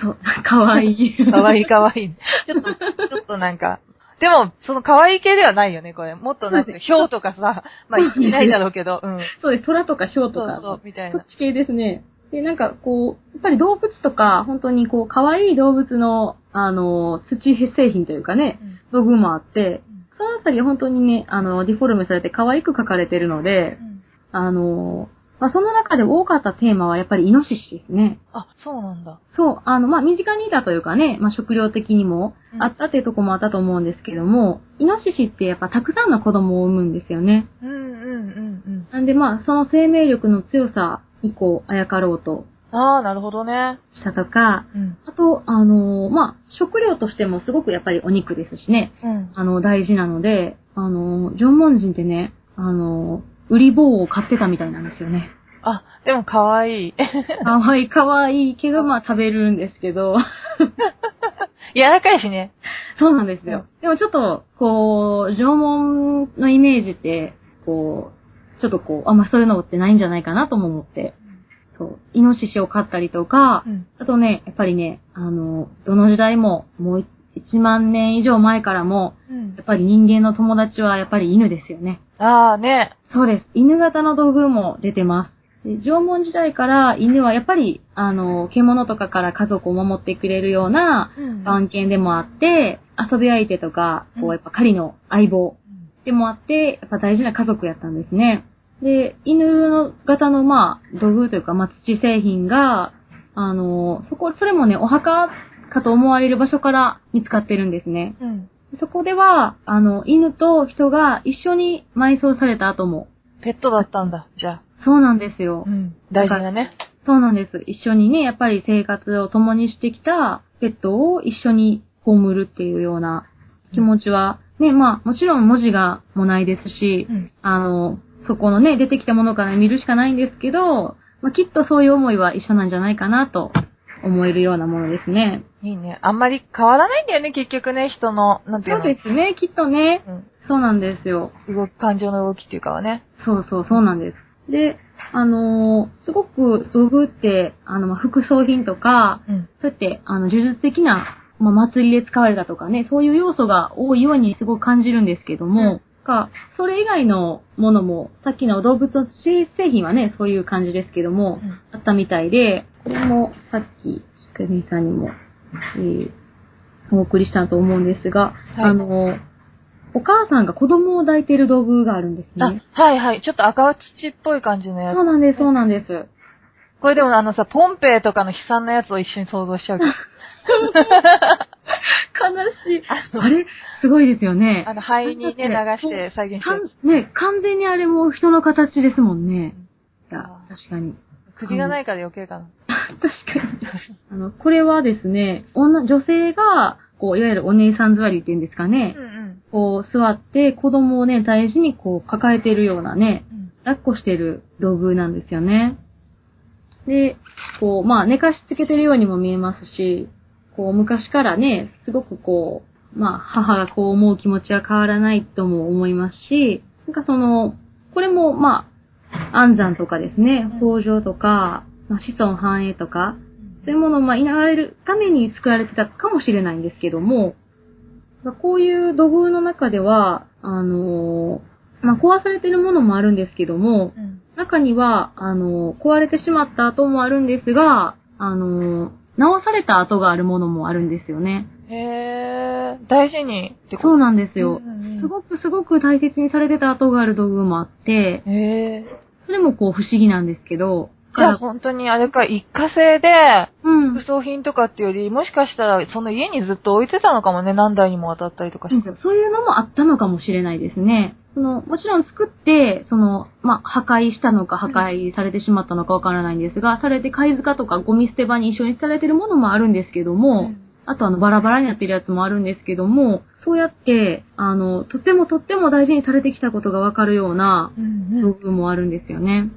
そう、かわいい。かわいいかわいい。ちょっと、ちょっとなんか、でも、その可愛い系ではないよね、これ。もっとなんていうの、ヒョウとかさ、まあ、いないだろうけど、うん。そうです。虎とかヒョウとか。そうそう、みたいな。そっち系ですね。で、なんかこう、やっぱり動物とか、本当にこう、可愛い動物の、あの、土製品というかね、道具もあって、そのあたり本当にね、あの、ディフォルメされて可愛く描かれてるので、あの、まあ、その中で多かったテーマはやっぱりイノシシですね。あ、そうなんだ。そう、あの、まあ、身近にいたというかね、まあ、食料的にもうんあったっていうところもあったと思うんですけども、イノシシってやっぱたくさんの子供を産むんですよね。うんうんうんうん。なんでまあ、その生命力の強さ以降、あやかろうとああ、なるほどね。したとか、うん。あと、あのまあ、食料としてもすごくやっぱりお肉ですしね、うん。あの、大事なので、あの縄文人ってね、あの売り棒を買ってたみたいなんですよね。あ、でも可愛い。かわいい、かわいいけど、まあ食べるんですけど、柔らかいしね。そうなんですよ。でもちょっと、こう、縄文のイメージって、こう、ちょっとこう、あんまそういうのってないんじゃないかなとも思って。そう。イノシシを飼ったりとか、うん。あとね、やっぱりね、あの、どの時代も、もう1万年以上前からも、うんやっぱり人間の友達はやっぱり犬ですよね。ああね。そうです。犬型の道具も出てます。で縄文時代から犬はやっぱり、あの、獣とかから家族を守ってくれるようなうん番犬でもあって、遊び相手とか、こうんう、やっぱ狩りの相棒でもあって、やっぱ大事な家族やったんですね。で、犬の型の、まあ、道具というか、まあ、土製品が、あの、そこ、それもね、お墓かと思われる場所から見つかってるんですね。うん。そこでは、あの、犬と人が一緒に埋葬された後も、ペットだったんだ、じゃあ。そうなんですよ。うん。大事だね。そうなんです。一緒にね、やっぱり生活を共にしてきたペットを一緒に葬るっていうような気持ちは、ね、まあ、もちろん文字がもないですし、うん。あの、そこのね、出てきたものから見るしかないんですけど、まあ、きっとそういう思いは一緒なんじゃないかなと思えるようなものですね。いいね。あんまり変わらないんだよね、結局ね、人の、なんていうそうの。ですね、きっとね。うん。そうなんですよ。動き、感情の動きっていうかはね。そうそう、そうなんです。で、あのーすごく道具って、あの、まあ、副葬品とか、うん。そうやって、あの、呪術的な、まあ、祭りで使われたとかね、そういう要素が多いようにすごく感じるんですけども、か、それ以外のものも、さっきの動物の製品はね、そういう感じですけども、うんあったみたいで、これもさっき、ひかりさんにも、えーお送りしたと思うんですが、はいあの、お母さんが子供を抱いている道具があるんですあね。、はいはい。ちょっと赤土っぽい感じのやつ。そうなんです、そうなんです。これでもあのさ、ポンペイとかの悲惨なやつを一緒に想像しちゃうけど。悲しい。あれ、すごいですよね。あの、肺にね、流して再現してね、完全にあれも人の形ですもんね。いやあ、確かに。首がないから余計かな。確かに。あの、これはですね、女、女性が、こう、いわゆるお姉さん座りっていうんですかねう。んこう、座って子供をね、大事にこう、抱えてるようなね、うん。抱っこしてる道具なんですよね。で、こう、まあ、寝かしつけてるようにも見えますし、こう、昔からね、すごくこう、まあ、母がこう思う気持ちは変わらないとも思いますし、なんかその、これも、まあ、安産とかですね、うん豊穣とか、まあ、子孫繁栄とか、そういうものをまあ、いながれるために作られてたかもしれないんですけども、まあこういう土偶の中では、あのーまあ、壊されてるものもあるんですけども、うん。中には、あのー壊れてしまった跡もあるんですが、あのー直された跡があるものもあるんですよね。へー、大事にってそうなんですよ。うんうんうんすごくすごく大切にされてた跡がある道具もあって、へー。それもこう不思議なんですけど、じゃあ本当にあれか、一過性で、うん。副葬品とかっていうより、もしかしたらその家にずっと置いてたのかもね、何代にもわたったりとかして。そういうのもあったのかもしれないですね。その、もちろん作って、その、まあ、破壊したのか破壊されてしまったのかわからないんですが、されて貝塚とかゴミ捨て場に一緒にされてるものもあるんですけども、うんあとあの、バラバラになってるやつもあるんですけども、そうやって、あの、とってもとっても大事にされてきたことがわかるようなうん道具もあるんですよね。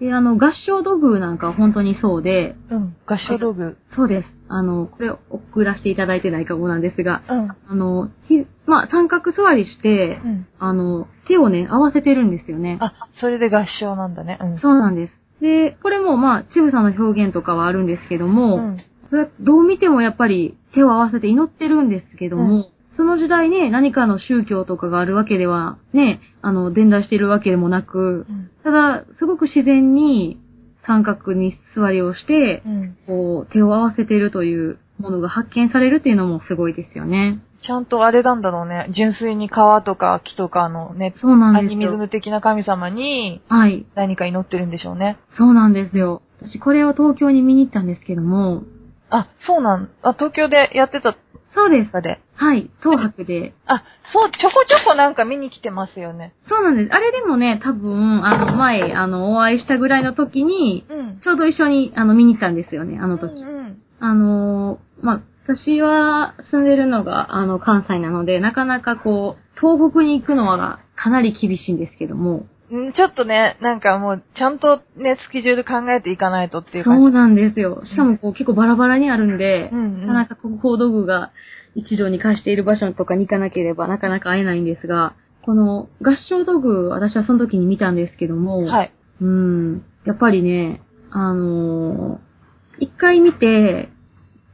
で、あの、合唱道具なんかは本当にそうで、うん。合唱道具。そうです。あの、これ送らせていただいてないかもなんですが、うん。あの、ひまあ、三角座りして、うん。あの、手をね、合わせてるんですよね。あ、それで合唱なんだね。うん。そうなんです。で、これもまあ、ちぶさんの表現とかはあるんですけども、うん。それはどう見てもやっぱり手を合わせて祈ってるんですけども、その時代ね、何かの宗教とかがあるわけでは、ね、あの、伝来しているわけでもなくう、ん。ただ、すごく自然に三角に座りをして、うん。こう、手を合わせているというものが発見されるっていうのもすごいですよね。ちゃんとあれなんだろうね。純粋に川とか木とかのね、そうなんですアニミズよ。ム的な神様にはい。何か祈ってるんでしょうね。そうなんですよ。私これを東京に見に行ったんですけども、あ、そうなん、あ、東京でやってたそうです。かで。はい。東博で。あ、そう、ちょこちょこなんか見に来てますよね。そうなんです。あれでもね、多分、あの、前、あの、お会いしたぐらいの時に、うん。ちょうど一緒に、あの、見に行ったんですよね、あの時。うんうん。あのーまあ、私は住んでるのが、あの、関西なので、なかなかこう、東北に行くのはかなり厳しいんですけども、うんちょっとね、なんかもう、ちゃんとね、スケジュール考えていかないとっていうそ感じ。うなんですよ。しかもこう、結構バラバラにあるんで、うんうんなかなか国宝道具が一堂に貸している場所とかに行かなければなかなか会えないんですが、この合唱道具、私はその時に見たんですけども、はい。うん。やっぱりね、あのー一回見て、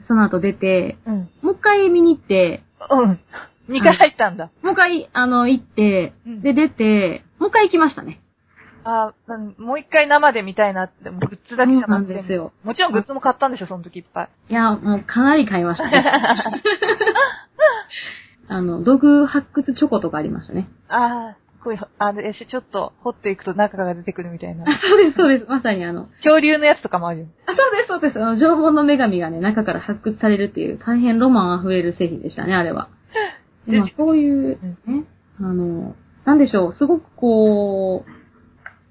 その後出て、うん。もう一回見に行って、うん。2回入ったんだ。もう一回、あの、行ってうん、で、出て、もう一回行きましたね。あもう一回生で見たいなって、グッズだけじゃなくてですよもちろんグッズも買ったんでしょ、その時いっぱい。いや、もうかなり買いましたね。あの、道具発掘チョコとかありましたね。ああ、こういう、あれ、ちょっと掘っていくと中が出てくるみたいな。あ、そうです、そうです。まさにあの、恐竜のやつとかもあるよ。あ、そうです、そうです。あの、縄文の女神がね、中から発掘されるっていう、大変ロマン溢れる製品でしたね、あれは。でまあ、そういう、ね、あの、なんでしょう、すごくこう、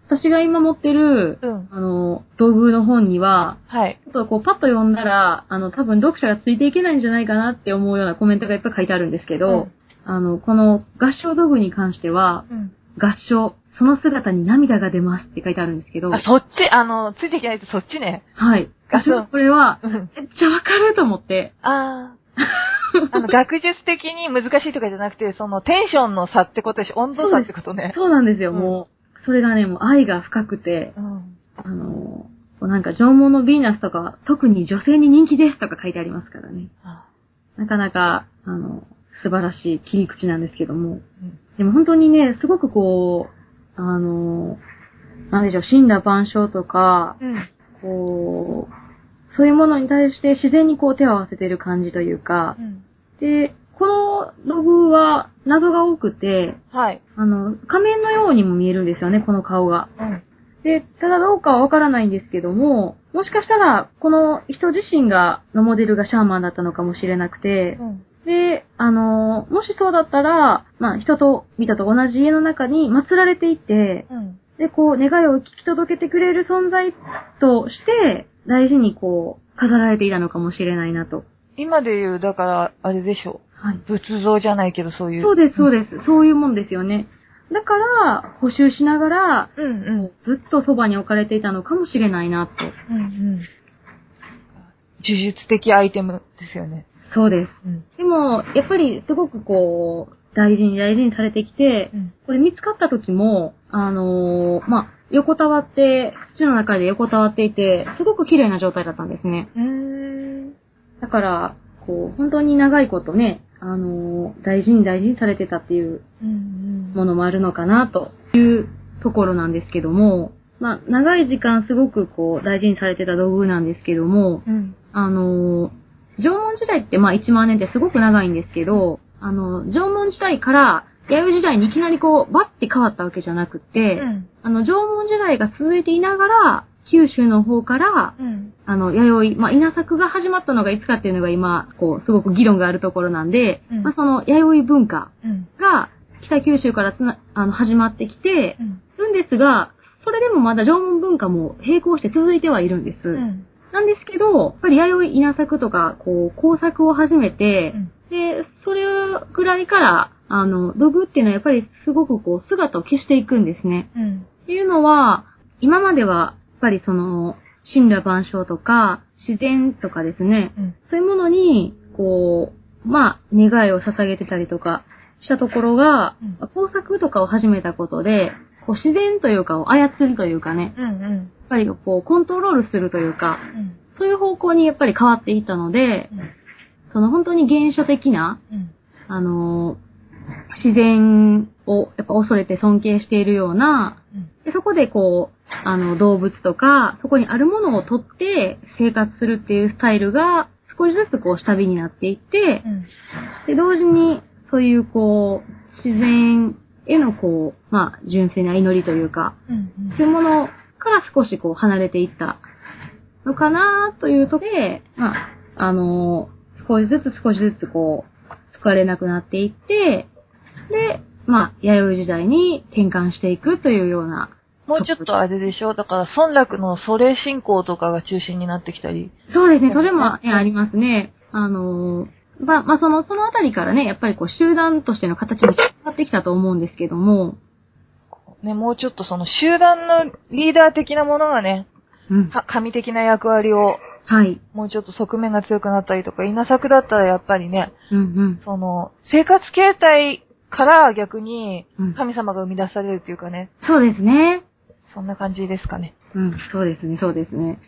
私が今持ってる、うん。あの、道具の本には、はい。ちょっとこう、パッと読んだら、あの、多分読者がついていけないんじゃないかなって思うようなコメントがいっぱい書いてあるんですけど、あの、この合唱道具に関しては、うん。合唱、その姿に涙が出ますって書いてあるんですけど、あ、そっち、あの、ついていけないとそっちね。はい。合唱これは、うん。めっちゃわかると思って、ああ。あの、学術的に難しいとかじゃなくて、そのテンションの差ってことでしょ？温度差ってことね。そうなんですよ、うんもう。それがね、もう愛が深くて、うん。あの、なんか縄文のヴィーナスとかは特に女性に人気ですとか書いてありますからね。あなかなか、あの、素晴らしい切り口なんですけども。うんでも本当にね、すごくこう、あの、なんでしょう、死んだ万象とか、うん。こう、そういうものに対して自然にこう手を合わせてる感じというかう、ん。で、このログは謎が多くて、はい。あの、仮面のようにも見えるんですよね、この顔が。うん。で、ただどうかはわからないんですけども、もしかしたら、この人自身が、のモデルがシャーマンだったのかもしれなくて、うん。で、あの、もしそうだったら、まあ、人と見たと同じ家の中に祀られていて、うん。で、こう、願いを聞き届けてくれる存在として、大事にこう、飾られていたのかもしれないなと。今で言う、だから、あれでしょはい。う。仏像じゃないけど、そういう。そうです、そうです。そういうもんですよね。だから、補修しながら、うんうん。ずっとそばに置かれていたのかもしれないなと。うんうん。呪術的アイテムですよね。そうです。うん。でも、やっぱりすごくこう、大事に大事にされてきて、うん。これ見つかった時も、あのーまあ、横たわって、土の中で横たわっていて、すごく綺麗な状態だったんですね。だから、こう、本当に長いことね、あのー大事に大事にされてたっていううんものもあるのかな、というところなんですけども、まあ、長い時間すごくこう、大事にされてた道具なんですけども、うん。うん。あのー縄文時代ってまあ1万年ってすごく長いんですけど、あの、縄文時代から弥生時代にいきなりこう、バッて変わったわけじゃなくて、うん。あの、縄文時代が続いていながら、九州の方から、うん。あの、弥生、まあ、稲作が始まったのがいつかっていうのが今、こう、すごく議論があるところなんで、うんまあ、その弥生文化うん。が北九州からつな、あの、始まってきてうん。るんですが、それでもまだ縄文文化も並行して続いてはいるんです。うん。なんですけど、やっぱり弥生稲作とか、こう、工作を始めて、で、それぐらいから、あの、土偶っていうのはやっぱりすごくこう、姿を消していくんですね。うん。っていうのは、今までは、やっぱりその、神羅万象とか、自然とかですね、うん。そういうものに、こう、まあ、願いを捧げてたりとかしたところが、うん工作とかを始めたことで、こう自然というかを操るというかね、うん。うん。やっぱりこう、コントロールするというか、うん。そういう方向にやっぱり変わっていったので、その本当に原初的な、うん。あのー自然をやっぱ恐れて尊敬しているような、うん。でそこでこう、あの、動物とか、そこにあるものを取って生活するっていうスタイルが、少しずつこう、下火になっていって、うん。で、同時に、そういうこう、自然へのこう、まあ、純粋な祈りというか、うん。そういうものから少しこう、離れていったのかなというところで、まあ、あの少しずつ少しずつこう、使われなくなっていって、で、まあ、弥生時代に転換していくというような。もうちょっとあれでしょ？だから、村落の祖霊信仰とかが中心になってきたり。そうですね、それも、ね、ありますね。あのまあ、まあ、その、そのあたりからね、やっぱりこう、集団としての形に変わってきたと思うんですけども、ね、もうちょっとその集団のリーダー的なものがね、うん。か神的な役割を、はい。もうちょっと側面が強くなったりとか、稲作だったらやっぱりね、うんうん。その、生活形態から逆にうん神様が生み出されるっていうかね、そうですね。そんな感じですかね。うん、そうですね、そうですね。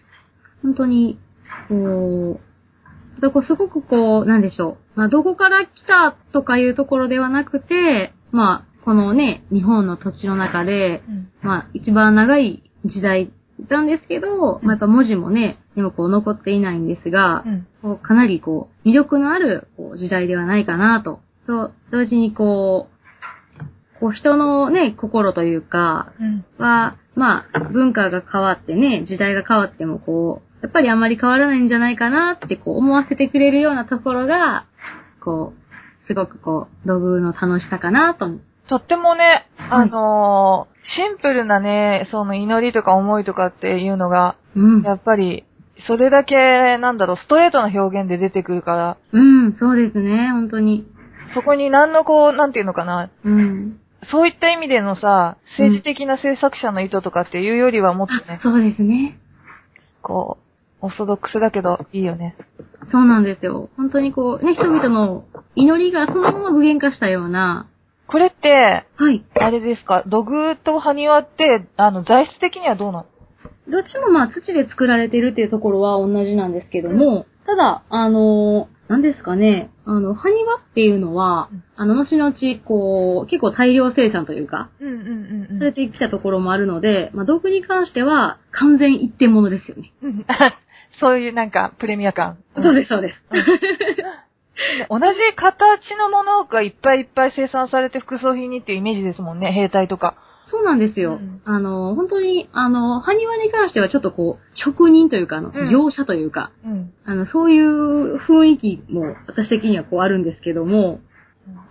本当に、こう、だからすごくこう、なんでしょう。まあ、どこから来たとかいうところではなくて、まあ、このね、日本の土地の中で、うん。まあ、一番長い時代なんですけど、まあ、やっぱ文字もね、でもこう残っていないんですがう、ん。こうかなりこう、魅力のあるこう時代ではないかなと。と、同時にこう、こう人のね、心というか、うん。は、まあ、文化が変わってね、時代が変わってもこう、やっぱりあんまり変わらないんじゃないかなってこう思わせてくれるようなところが、こう、すごくこう、土偶の楽しさかなと。とってもね、あのーシンプルなね、その祈りとか思いとかっていうのが、うん。やっぱり、それだけ、なんだろう、ストレートな表現で出てくるから、うん、そうですね、本当に。そこに何のこう、なんていうのかな、うん。そういった意味でのさ、政治的な制作者の意図とかっていうよりはもっとね、そうですね。こう、オーソドックスだけどいいよね。そうなんですよ。本当にこう、ね、人々の祈りがそのまま具現化したような、これって、はい。あれですか、土偶と埴輪って、あの、材質的にはどうなの？どっちもまあ土で作られてるっていうところは同じなんですけども、ただ、あのー、何ですかね、あの、埴輪っていうのはうん、あの、後々、こう、結構大量生産というか、うんうんうんされてきたところもあるので、まあ、道具に関しては、完全一点物ですよね。うん。そういうなんか、プレミア感。そうです、そうです。同じ形のものがいっぱいいっぱい生産されて副葬品にっていうイメージですもんね、兵隊とか。そうなんですよ。うんあの、本当に、あの、埴輪に関してはちょっとこう、職人というか、あの、うん業者というか、うん。あの、そういう雰囲気も私的にはこうあるんですけども、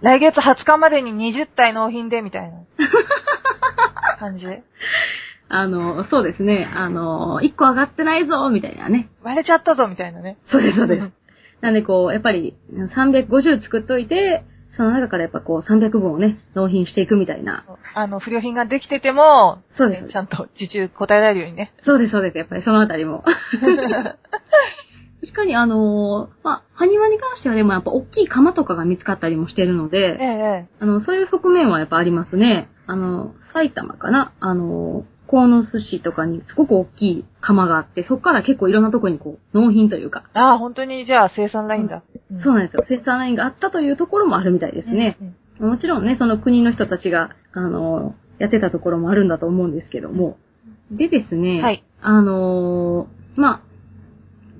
来月20日までに20体納品で、みたいな 感じ？あの、そうですね、あの、1個上がってないぞみたいなね。割れちゃったぞ、みたいなね。そうです、そうです。なんでこう、やっぱり350作っといて、その中からやっぱこう300本をね、納品していくみたいな。あの、不良品ができてても、そうですねちゃんと受注答えられるようにね。そうです、そうです。やっぱりそのあたりも。確かにあのーまあ、埴輪に関してはでもやっぱ大きい釜とかが見つかったりもしてるのえで、え、あの、そういう側面はやっぱありますね。あの、埼玉かなあの、鴻巣市とかにすごく大きい釜があって、そこから結構いろんなとこにこう、納品というか、ああ、本当にじゃあ生産ラインだ。んそうなんですよ。センサーラインがあったというところもあるみたいですね。うんもちろんね、その国の人たちが、あの、やってたところもあるんだと思うんですけども。でですね、はいあのーまあ、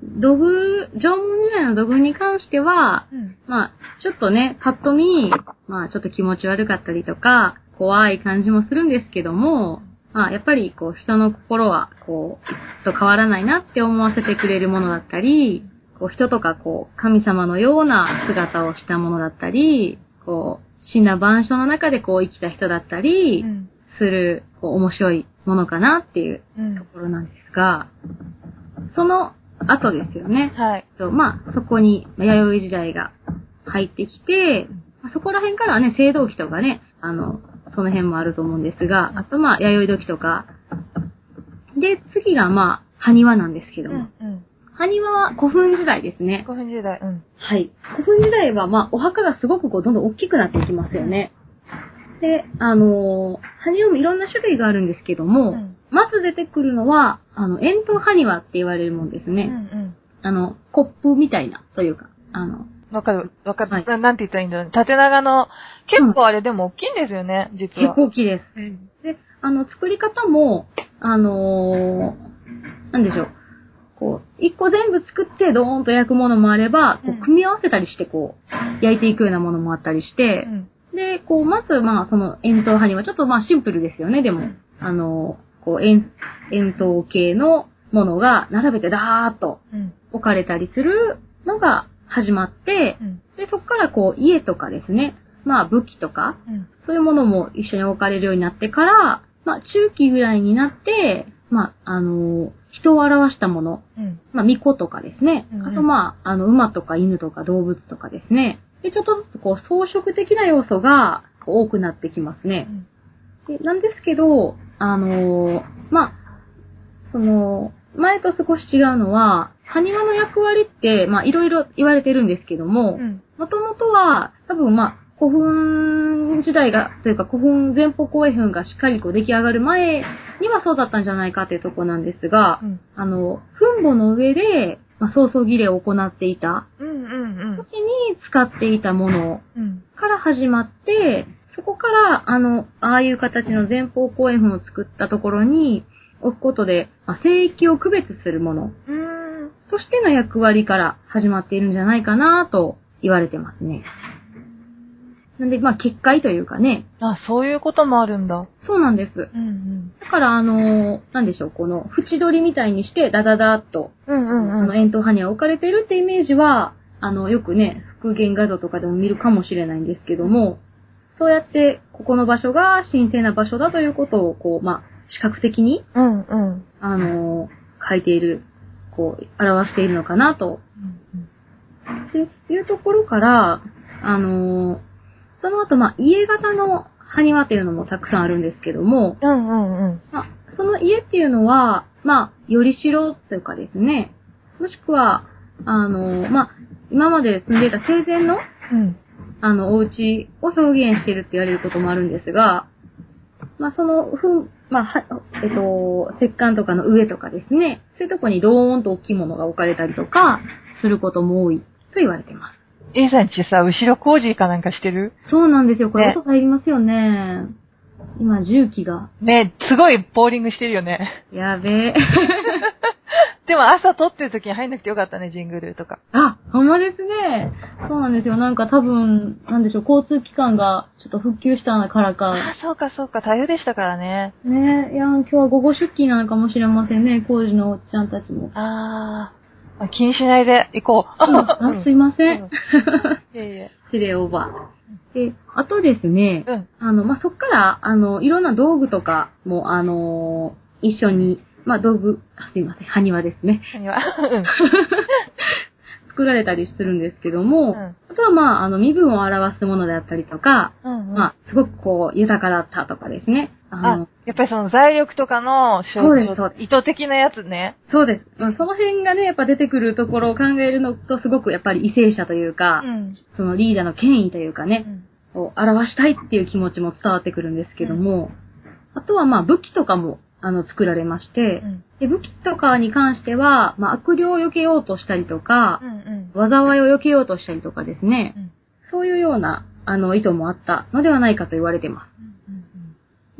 土偶、縄文時代の土偶に関しては、うん。まあ、ちょっとね、パッと見、まあ、ちょっと気持ち悪かったりとか、怖い感じもするんですけども、まあ、やっぱり、こう、人の心は、こう、と変わらないなって思わせてくれるものだったり、こう、人とか、こう、神様のような姿をしたものだったり、こう、死んだ万象の中でこう、生きた人だったりう、ん。する、こう、面白いものかなっていううんと。ころなんですが、その後ですよね。はい。とまあ、そこに、まあ弥生時代が入ってきて、まあそこら辺からはね、青銅器とかね、あの、その辺もあると思うんですが、あとまあ、弥生土器とか。で、次がまあ、埴輪なんですけども。うん。うん。埴輪は古墳時代ですね。古墳時代。うん。はい。古墳時代はまあ、お墓がすごくこう、どんどん大きくなっていきますよね。で、あのー、埴輪もいろんな種類があるんですけども、うんまず出てくるのは、あの、円筒埴輪って言われるもんですね。うんうん。あの、コップみたいな、というか、あの、わかる、わかる、はいななんて言ったらいいんだろうね。縦長の、結構あれでも大きいんですよね、実結は。構大きいです。うん。で、あの、作り方も、あのーなんでしょう。こう、一個全部作ってドーンと焼くものもあれば、こう組み合わせたりして、こう、焼いていくようなものもあったりしてう、ん。で、こう、まず、まあ、その、円筒埴輪、ちょっとまあ、シンプルですよね、でも。あのーこう、円、円筒形のものが並べてダーッとうん。置かれたりするのが始まって、うん。で、そこからこう、家とかですね、まあ、武器とか、うん。そういうものも一緒に置かれるようになってから、まあ、中期ぐらいになって、まあ、あのー人を表したもの、うん。まあ、巫女とかですね。うんうんあと、まあ、あの、馬とか犬とか動物とかですね。で、ちょっとずつこう、装飾的な要素が多くなってきますね。でなんですけど、あのーまあ、その、前と少し違うのは、埴輪の役割って、まあ、いろいろ言われてるんですけども、うん。もともとは、多分まあ、古墳墳時代が、というか古墳、前方後円墳がしっかりこう出来上がる前にはそうだったんじゃないかというところなんですが、うん。あの、墳墓の上で、まあ、葬送儀礼を行っていた。時に使っていたものうん。から始まって、そこから、あの、ああいう形の前方後円墳を作ったところに置くことで、まあ、聖域を区別するもの。としての役割から始まっているんじゃないかなと言われてますね。なんで、まあ、結界というかね、あ、そういうこともあるんだ。そうなんです。うんだから、あのなんでしょう、この、縁取りみたいにして、ダダダっと、うん。うんあの、円筒派には置かれているってイメージは、あの、よくね、復元画像とかでも見るかもしれないんですけども、そうやって、ここの場所が神聖な場所だということを、こう、まあ、視覚的に、うんうん。あの書いている、こう、表しているのかなとっていうところから、あのーその後、まあ、家型の埴輪っていうのもたくさんあるんですけども、うんうんうん。まあ、その家っていうのは、まあ、よりしろというかですね、もしくは、あのーまあ、今まで住んでいた生前の、うん。あの、お家を表現しているって言われることもあるんですが、まあ、その、ふん、まあ、は、えっと、石棺とかの上とかですね、そういうとこにドーンと大きいものが置かれたりとか、することも多いと言われてます。A さんちさ、後ろ工事かなんかしてる？そうなんですよ。これね音入りますよね。今、重機が。ねすごいボーリングしてるよね。やべえ。でも朝撮ってる時に入んなくてよかったね、ジングルとか。あ、ほんまですね。そうなんですよ。なんか多分、なんでしょう、交通機関がちょっと復旧したからか。あ、そうかそうか、台風でしたからね。ねいや、今日は午後出勤なのかもしれませんね。工事のおっちゃんたちも。あー、まあ気にしないで行こう。あ、すいません。うんいえいえ。失礼オーバー。で、あとですね、うん。あの、まあ、そっから、あの、いろんな道具とかも、あの一緒に、まあ、道具、あすいません、埴輪ですね。何は うん。作られたりするんですけども、うんあとはまあ、あの、身分を表すものであったりとか、うんうん。まあ、すごくこう、豊かだったとかですね。あやっぱりその財力とかの象そうですそう徴、意図的なやつね。そうです。まあその辺がね、やっぱ出てくるところを考えるのと、すごくやっぱり為政者というか、うん。そのリーダーの権威というかね、うんを表したいっていう気持ちも伝わってくるんですけども、あとはまあ武器とかも、あの、作られまして、うんで武器とかに関しては、まあ悪霊を避けようとしたりとかう、んうん。災いを避けようとしたりとかですね、うんそういうような、あの、意図もあったのではないかと言われてまうんうんす。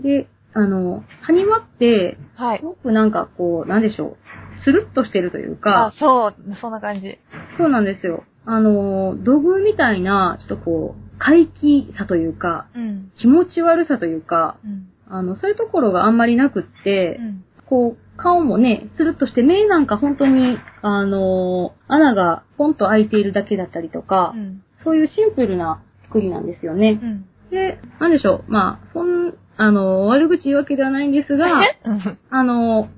で、あの、埴輪って、はいす。ごくなんかこう、なんでしょう、スルッとしてるというあか、、そう、そんな感じ。そうなんですよ。あの、土偶みたいな、ちょっとこう、怪奇さというか、うん。気持ち悪さというか、うん。あの、そういうところがあんまりなくって、うん。こう、顔もね、スルッとして、目なんか本当に、あの穴がポンと開いているだけだったりとか、うん。そういうシンプルな作りなんですよね。うん。で、なんでしょう、まあ、そん、あの、悪口言うわけではないんですが、うん あの、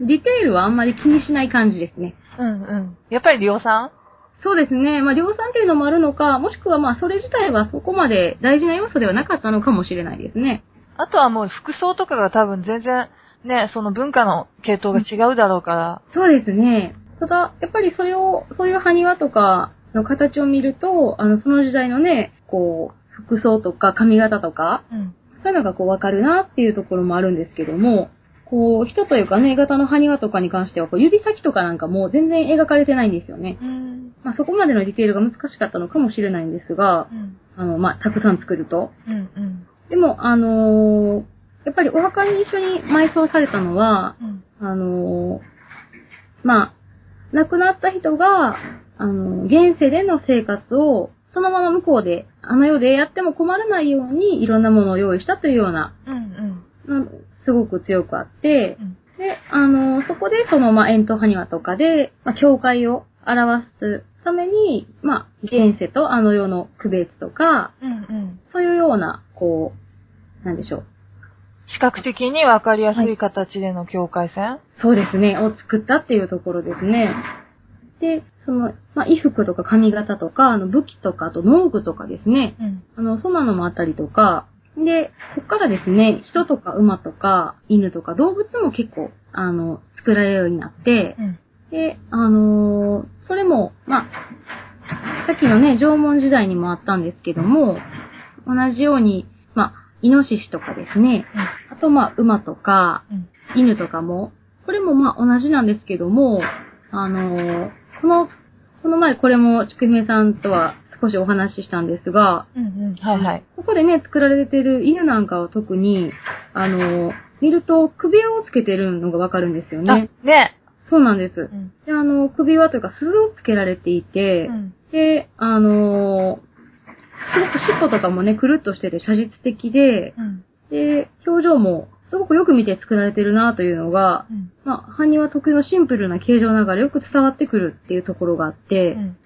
ディテールはあんまり気にしない感じですね。うんうん。やっぱり量産？そうですね。まあ、量産っていうのもあるのか、もしくはまあ、それ自体はそこまで大事な要素ではなかったのかもしれないですね。あとはもう服装とかが多分全然、ね、その文化の系統が違うだろうから。そうですね。ただ、やっぱりそれを、そういう埴輪とかの形を見ると、あの、その時代のね、こう、服装とか髪型とか、うん。そういうのがこうわかるなっていうところもあるんですけども、こう、人というかね、型の埴輪とかに関しては、こう指先とかなんかもう全然描かれてないんですよね。うん。まあそこまでのディテールが難しかったのかもしれないんですがう、ん。あの、まあたくさん作ると。うん。うん。でも、あのーやっぱりお墓に一緒に埋葬されたのは、うん。あのーまあ、亡くなった人が、あのー現世での生活を、そのまま向こうで、あの世でやっても困らないように、いろんなものを用意したというような、うん。うん。うんすごく強くあってう、ん。で、あのーそこで、その、まあ、円筒埴輪とかで、まあ、教会を表すために、まあ、現世とあの世の区別とか、うん。うん。そういうような、こう、なんでしょう。視覚的にわかりやすい形での境界線、そうですね、を作ったっていうところですね。で、その、まあ、衣服とか髪型とか、あの武器とか、あと農具とかですね。うん。あの、そんなのもあったりとか、で、そっからですね、人とか馬とか犬とか動物も結構、あの、作られるようになって、うん。で、あのーそれも、まあ、さっきのね、縄文時代にもあったんですけども、同じように、イノシシとかですね。あと、まあ、馬とか、うん。犬とかも、これもまあ同じなんですけども、あのーこの、この前これもちくひめさんとは少しお話ししたんですが、うん。うん。はいはい。ここでね、作られてる犬なんかは特に、あのー見ると首輪をつけてるのがわかるんですよあね。、ね。そうなんですう。ん。で、あの、首輪というか鈴をつけられていて、うん。で、あのーすごく尻尾とかもね、くるっとしてて写実的で、うん。で、表情もすごくよく見て作られてるなというのが、うん。まあ、埴輪特有のシンプルな形状ながらよく伝わってくるっていうところがあって、うん。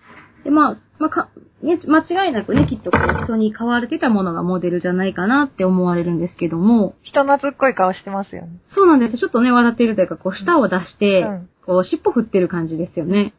で、まあ、まあ、か、ね、間違いなくね、きっとこう人に飼われてたものがモデルじゃないかなって思われるんですけども、人懐っこい顔してますよね。そうなんです。ちょっとね、笑っているというか、こう、舌を出して、うんこう、尻尾振ってる感じですよね。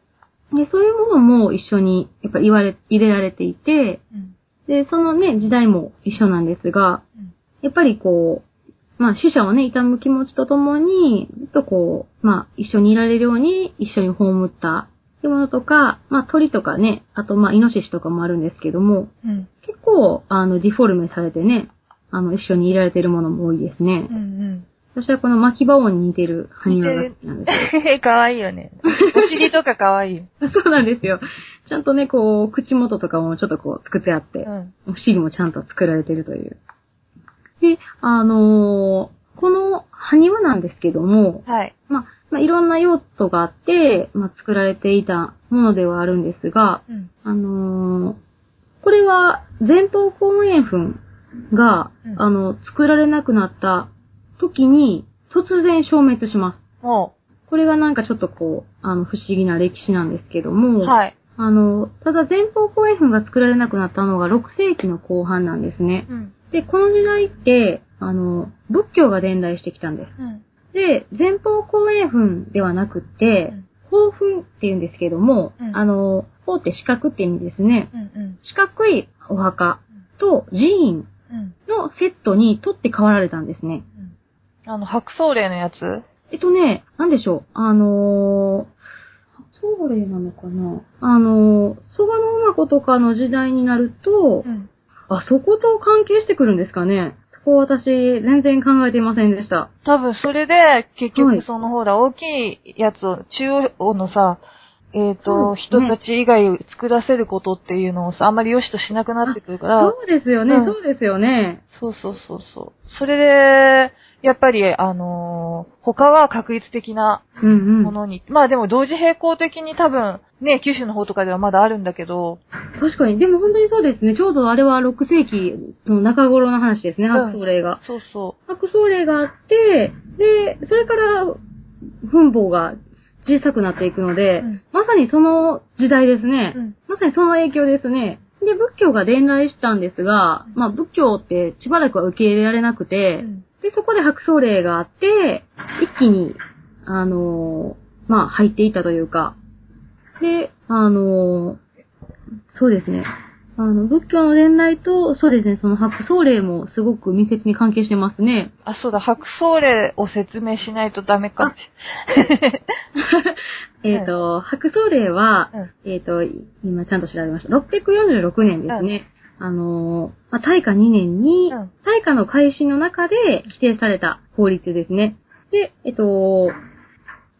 で、そういうものも一緒に、やっぱ言われ、入れられていて、うん。で、そのね、時代も一緒なんですが、うんやっぱりこう、まあ死者をね、悼む気持ちとともに、ずっとこう、まあ一緒にいられるように一緒に葬ったってものとか、まあ鳥とかね、あとまあイノシシとかもあるんですけども、うん。結構、あの、ディフォルメされてね、あの、一緒にいられてるものも多いですねう。ん。私はこの巻き場音に似てる埴輪が好きなんですうん。かわいいよね。お尻とかかわいいよ。よ。そうなんですよ。ちゃんとね、こう、口元とかもちょっとこう作ってあってう、ん。お尻もちゃんと作られてるという。で、あのーこの埴輪なんですけども、はい。まあ、まあ、いろんな用途があって、まあ、作られていたものではあるんですが、うん。あのーこれは前方後円墳が、うんあの、作られなくなった時に突然消滅します。もこれがなんかちょっとこう、あの、不思議な歴史なんですけども、う、はい。あの、ただ前方後円墳が作られなくなったのが6世紀の後半なんですね。うん。で、この時代って、あの、仏教が伝来してきたんです。うん。で、前方後円墳ではなくってうん、方墳って言うんですけども、うんあの、方って四角って意味ですね。うん。うん。四角いお墓と寺院うん。のセットに取って代わられたんですね。あの、白草霊のやつ？えっとね、なんでしょう？あのー、そう霊なのかな？あのー、蘇我の馬子とかの時代になると、ん。あ、そこと関係してくるんですかねそこ私、全然考えていませんでした。多分、それで、結はい局、そのほら、大きいやつを、中央のさ、えっ、そと、ね人たち以外を作らせることっていうのをさ、あんまり良しとしなくなってくるから、そうですよね、うんそうですよね。そうそうそうそう。それで、やっぱり、あのー他は確率的なうんうん。ものに、まあでも同時並行的に多分、ね、九州の方とかではまだあるんだけど、確かに。でも本当にそうですね。ちょうどあれは6世紀の中頃の話ですね、ん白草霊が。そうそ白草霊があって、で、それから、墳墓が小さくなっていくので、うんまさにその時代ですね。うんまさにその影響ですね。で、仏教が伝来したんですが、まあ仏教ってしばらくは受け入れられなくう。て、うんで、そこで白草霊があって、一気に、あのーまあ入っていったというか、で、あのーそうですね。あの、仏教の伝来と、そうですね、その白草霊もすごく密接に関係してますね。あ、そうだ、白草霊を説明しないとダメかもしえっ、と、白草霊は、うんえっ、と、今ちゃんと調べました。646年ですね。あのーまあ、大化2年に、うん大化の改新の中で規定された法律ですね。で、えっ、と、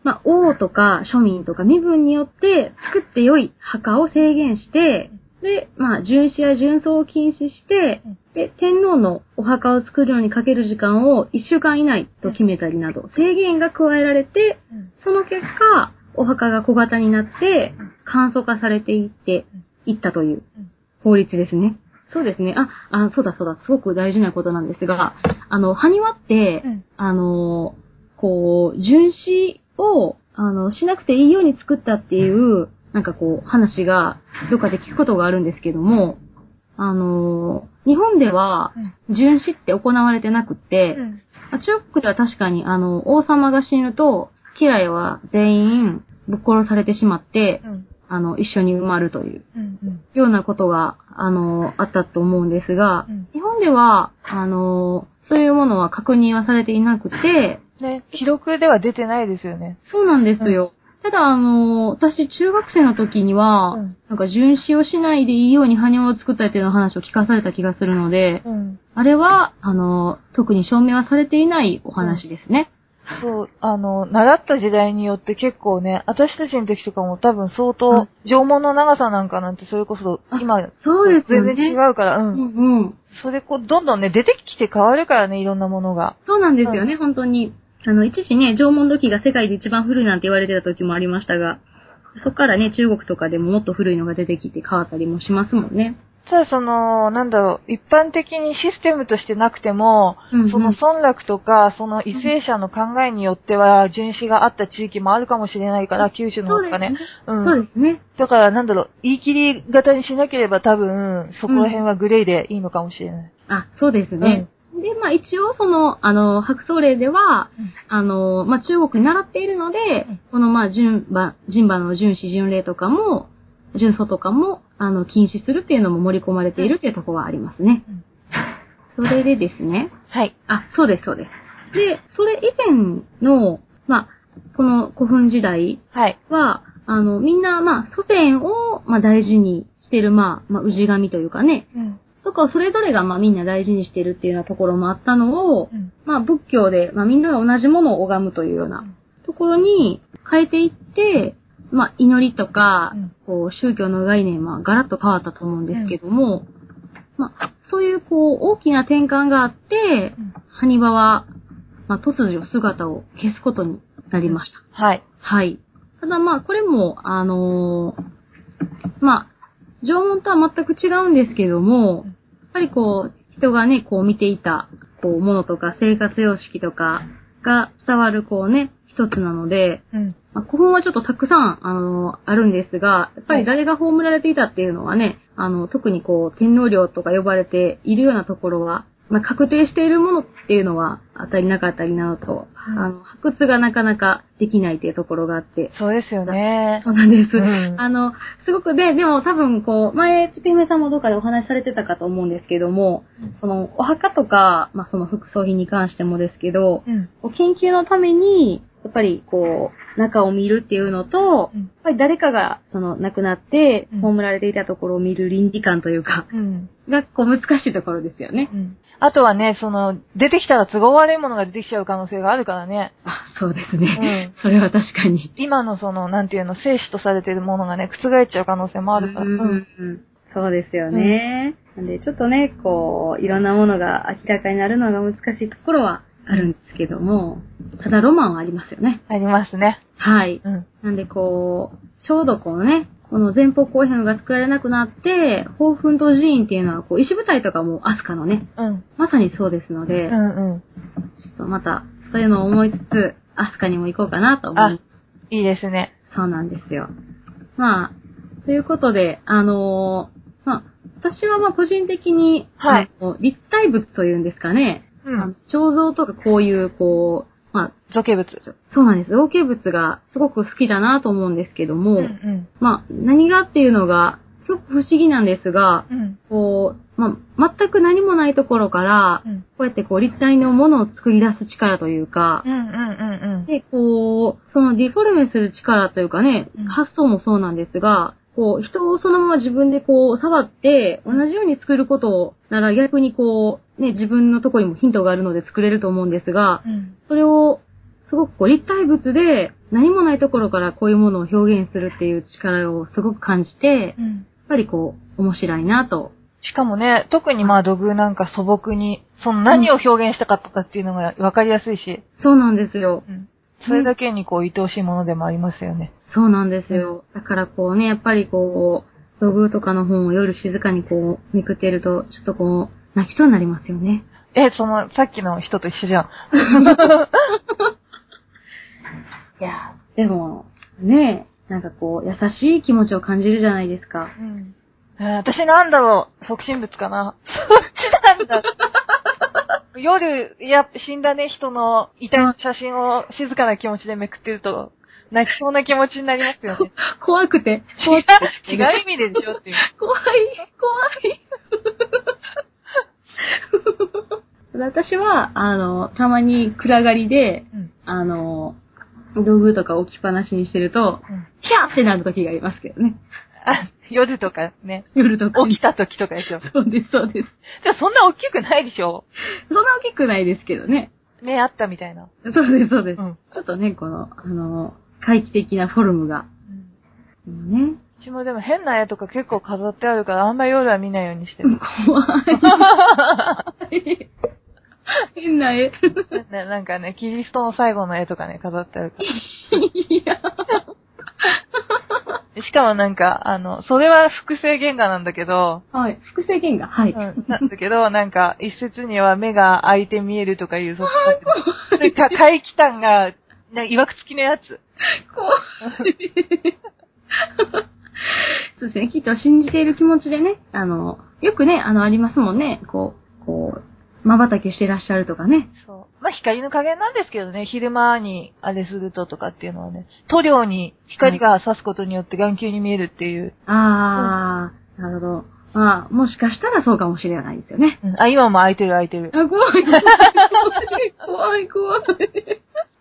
まあ、王とか庶民とか身分によって作って良い墓を制限して、で、まあ、巡視や巡葬を禁止してうん、で、天皇のお墓を作るのにかける時間を1週間以内と決めたりなど、制限が加えられて、うんその結果、お墓が小型になって、簡素化されていって、いったといううん法律ですね。そうですね。あ、あ、そうだそうだ。すごく大事なことなんですが、あの、埴輪って、うんあの、こう、巡視を、あの、しなくていいように作ったっていう、なんかこう、話が、どっかで聞くことがあるんですけども、あの、日本では、巡視って行われてなくって、うん。まあ中国では確かに、あの、王様が死ぬと、家来は全員ぶっ殺されてしまって、うん。あの、一緒に埋まるといううん。うん。ようなことが、あの、あったと思うんですが、うん日本では、あの、そういうものは確認はされていなくて、ね、記録では出てないですよね。そうなんですよ。ただ、あの、私、中学生の時には、うんなんか、巡視をしないでいいように埴輪を作ったっていう話を聞かされた気がするので、うん。あれは、あの、特に証明はされていないお話ですね。そう、あの、習った時代によって結構ね、私たちの時とかも多分相うん当、縄文の長さなんかなんてそれこそ、あ今、そうですよね。全然違うから、う。うんんうん。それこう、どんどんね、出てきて変わるからね、いろんなものが。そうなんですよね、本当に。あの、一時ね、縄文土器が世界で一番古いなんて言われてた時もありましたが、そこからね、中国とかでももっと古いのが出てきて変わったりもしますもんね。ただその、なんだろう、一般的にシステムとしてなくても、うんうんその村落とか、その為政者の考えによっては、巡視があった地域もあるかもしれないから、九州の方とかね。うん。そうですね。だから、なんだろう、言い切り型にしなければ多分、そこら辺はグレーでいいのかもしれない。あ、そうですね。で、まあ一応その、あの、白草令では、うんあの、まあ中国に習っているので、うんこのまあ順馬、人馬の巡視巡礼とかも、巡祖とかも、あの、禁止するっていうのも盛り込まれているっていうところはありますね。うんそれでですね、はい。あ、そうです、そうです。で、それ以前の、まあ、この古墳時代はい。は、あの、みんな、まあ、祖先を、まあ、大事にしてる、まあ、まあ、氏神というかね、うん。とか、それぞれが、まあ、みんな大事にしてるっていうようなところもあったのを、うん。まあ、仏教で、まあ、みんなが同じものを拝むというようなところに変えていって、まあ、祈りとか、うんこう、宗教の概念はガラッと変わったと思うんですけども、まあ、そういう、こう、大きな転換があって、うんハニバは、まあ、突如姿を消すことになりました。はい。はい。ただまあ、これも、あのーまあ、縄文とは全く違うんですけども、やっぱりこう、人がね、こう見ていた、こう、ものとか生活様式とかが伝わる、こうね、一つなので、うん。まあ、古墳はちょっとたくさん、あのあるんですが、やっぱり誰が葬られていたっていうのはね、あの、特にこう、天皇陵とか呼ばれているようなところは、まあ、確定しているものっていうのは当たりなかったりなのと、うん。あの、発掘がなかなかできないっていうところがあって、そうですよね。そうなんです。うん。あの、すごくで、でも多分こう、前、ちぴめさんもどっかでお話しされてたかと思うんですけども、その、お墓とか、まあ、その副葬品に関してもですけど、研究のために、やっぱりこう、中を見るっていうのと、うんやっぱり誰かが、その、亡くなってうん、葬られていたところを見る倫理観というか、うん。が、こう、難しいところですよね。うん。あとはね、その、出てきたら都合悪いものが出てきちゃう可能性があるからね。あ、そうですね。それは確かに。今のその、なんていうの、生死とされているものがね、覆っちゃう可能性もあるから。うんうんうんそうですよね。なんで、ちょっとね、こう、いろんなものが明らかになるのが難しいところはあるんですけども、ただロマンはありますよね。ありますね。はい。うん。なんで、こう、ちょうどこのね、この前方後編が作られなくなって、宝奮と寺院っていうのは、こう、石舞台とかもアスカのね、うん。まさにそうですので、うんうん。ちょっとまた、そういうのを思いつつ、アスカにも行こうかなと思います。いいですね。そうなんですよ。まあ、ということで、あのーまあ、私はまあ個人的に、はい立体物というんですかね、うん。彫像とかこういう、こう、まあ、造形物。そうなんです。造形物がすごく好きだなと思うんですけども、うんうん。まあ、何がっていうのが、すごく不思議なんですが、うん。こう、まあ、全く何もないところから、うん。こうやってこう立体のものを作り出す力というかう、んうんうんで、こう、そのディフォルメする力というかね、うん発想もそうなんですが、こう、人をそのまま自分でこう、触って、同じように作ることなら逆にこう、ね、自分のところにもヒントがあるので作れると思うんですが、うん。うん。それを、すごくこう、立体物で、何もないところからこういうものを表現するっていう力をすごく感じて、やっうん。ぱりこう、面白いなと。しかもね、特にまあ土偶なんか素朴に、その何を表現したかったかっていうのが分かりやすいし、そうなんですよ。うん。それだけにこう愛おしいものでもありますよね。そうなんですよ。だからこうね、やっぱりこう、土偶とかの本を夜静かにこう、めくってると、ちょっとこう、泣きそうになりますよね。え、その、さっきの人と一緒じゃん。いやー、でも、ねえ、なんかこう、優しい気持ちを感じるじゃないですか。うん。えー私なんだろう促進物かなそっちなんだ。夜、いや、死んだね、人の遺体の写真を静かな気持ちでめくってると、泣きそうな気持ちになりますよね。怖くて。違う、違う意味ででしょっていう。怖い、怖い。私は、あの、たまに暗がりで、うん。あの、道具とか置きっぱなしにしてると、うん。ヒャーってなる時がありますけどね。あ、夜とかね。夜とかに。起きた時とかでしょ。そうです、そうです。じゃあそんな大きくないでしょそんな大きくないですけどね。目あったみたいな。そうです、そうです。うん。ちょっとね、この、あの、怪奇的なフォルムが。うんね。うちもでも変な絵とか結構飾ってあるからあんま夜は見ないようにしてる。怖い。変な絵。ね、なんかね、キリストの最後の絵とかね、飾ってあるかいや。ら。しかもなんか、あの、それは複製原画なんだけど、はい。複製原画。はい。うん、なんだけど、なんか、一説には目が開いて見えるとかいう、そそれか、怪奇譚が、なんか、曰く付きのやつ。怖い。そうですね。きっと信じている気持ちでね、あの、よくね、あの、ありますもんね。こう、こう、瞬きしてらっしゃるとかね。そう。まあ、光の加減なんですけどね、昼間にあれするととかっていうのはね、塗料に光が差すことによって眼球に見えるっていう。あー、なるほど。まあ、もしかしたらそうかもしれないですよね。うん、あ、今も開いてる開いてる。あ、怖い。怖い、怖い。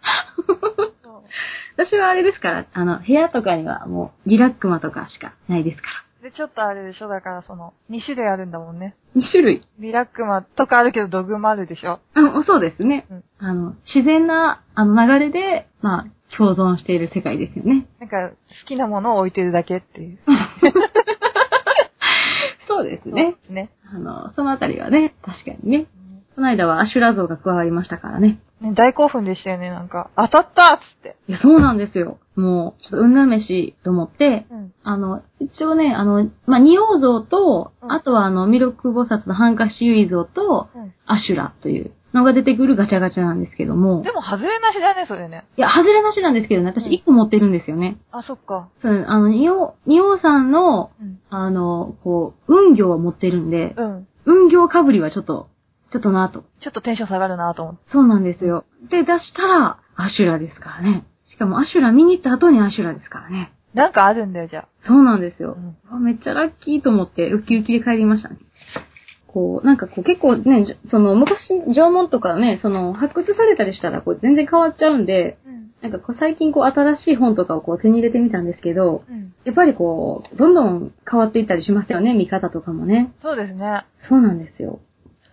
私はあれですから、あの、部屋とかにはもう、リラックマとかしかないですかで、ちょっとあれでしょ？だからその、2種類あるんだもんね。ら。2種類。リラックマとかあるけどドグマあるでしょ？あそうですね。うんあの、自然な、あの、流れで、まあ、共存している世界ですよね。なんか、好きなものを置いてるだけっていう。そうですね。そうね。あの、そのあたりはね、確かにね。この間はアシュラ像が加わりましたからね。ね大興奮でしたよね、なんか。当たったっつって。いや、そうなんですよ。もう、ちょっと運試しと思って、うん。あの、一応ね、あの、まあ、仁王像と、うんあとはあの、弥勒菩薩のハンカシユイ像と、うん。アシュラというのが出てくるガチャガチャなんですけども、でも、外れなしだね、それね。いや、外れなしなんですけどね、私うん一個持ってるんですよね。あ、そっか。そう、あの、仁王、仁王さんの、うん。あの、こう、運行を持ってるんで、うん。運行かぶりはちょっと、ちょっとなと。ちょっとテンション下がるなと思って。そうなんですよ。で、出したら、アシュラですからね。しかも、アシュラ見に行った後にアシュラですからね。なんかあるんだよ、じゃそうなんですあ。よう。ん。あめっちゃラッキーと思って、ウキウキで帰りましたね。こう、なんかこう結構ね、その昔、縄文とかね、その発掘されたりしたらこう全然変わっちゃうんで、うん。なんかこう最近こう新しい本とかをこう手に入れてみたんですけど、うん。やっぱりこう、どんどん変わっていったりしますよね、見方とかもね。そうですね。そうなんですよ。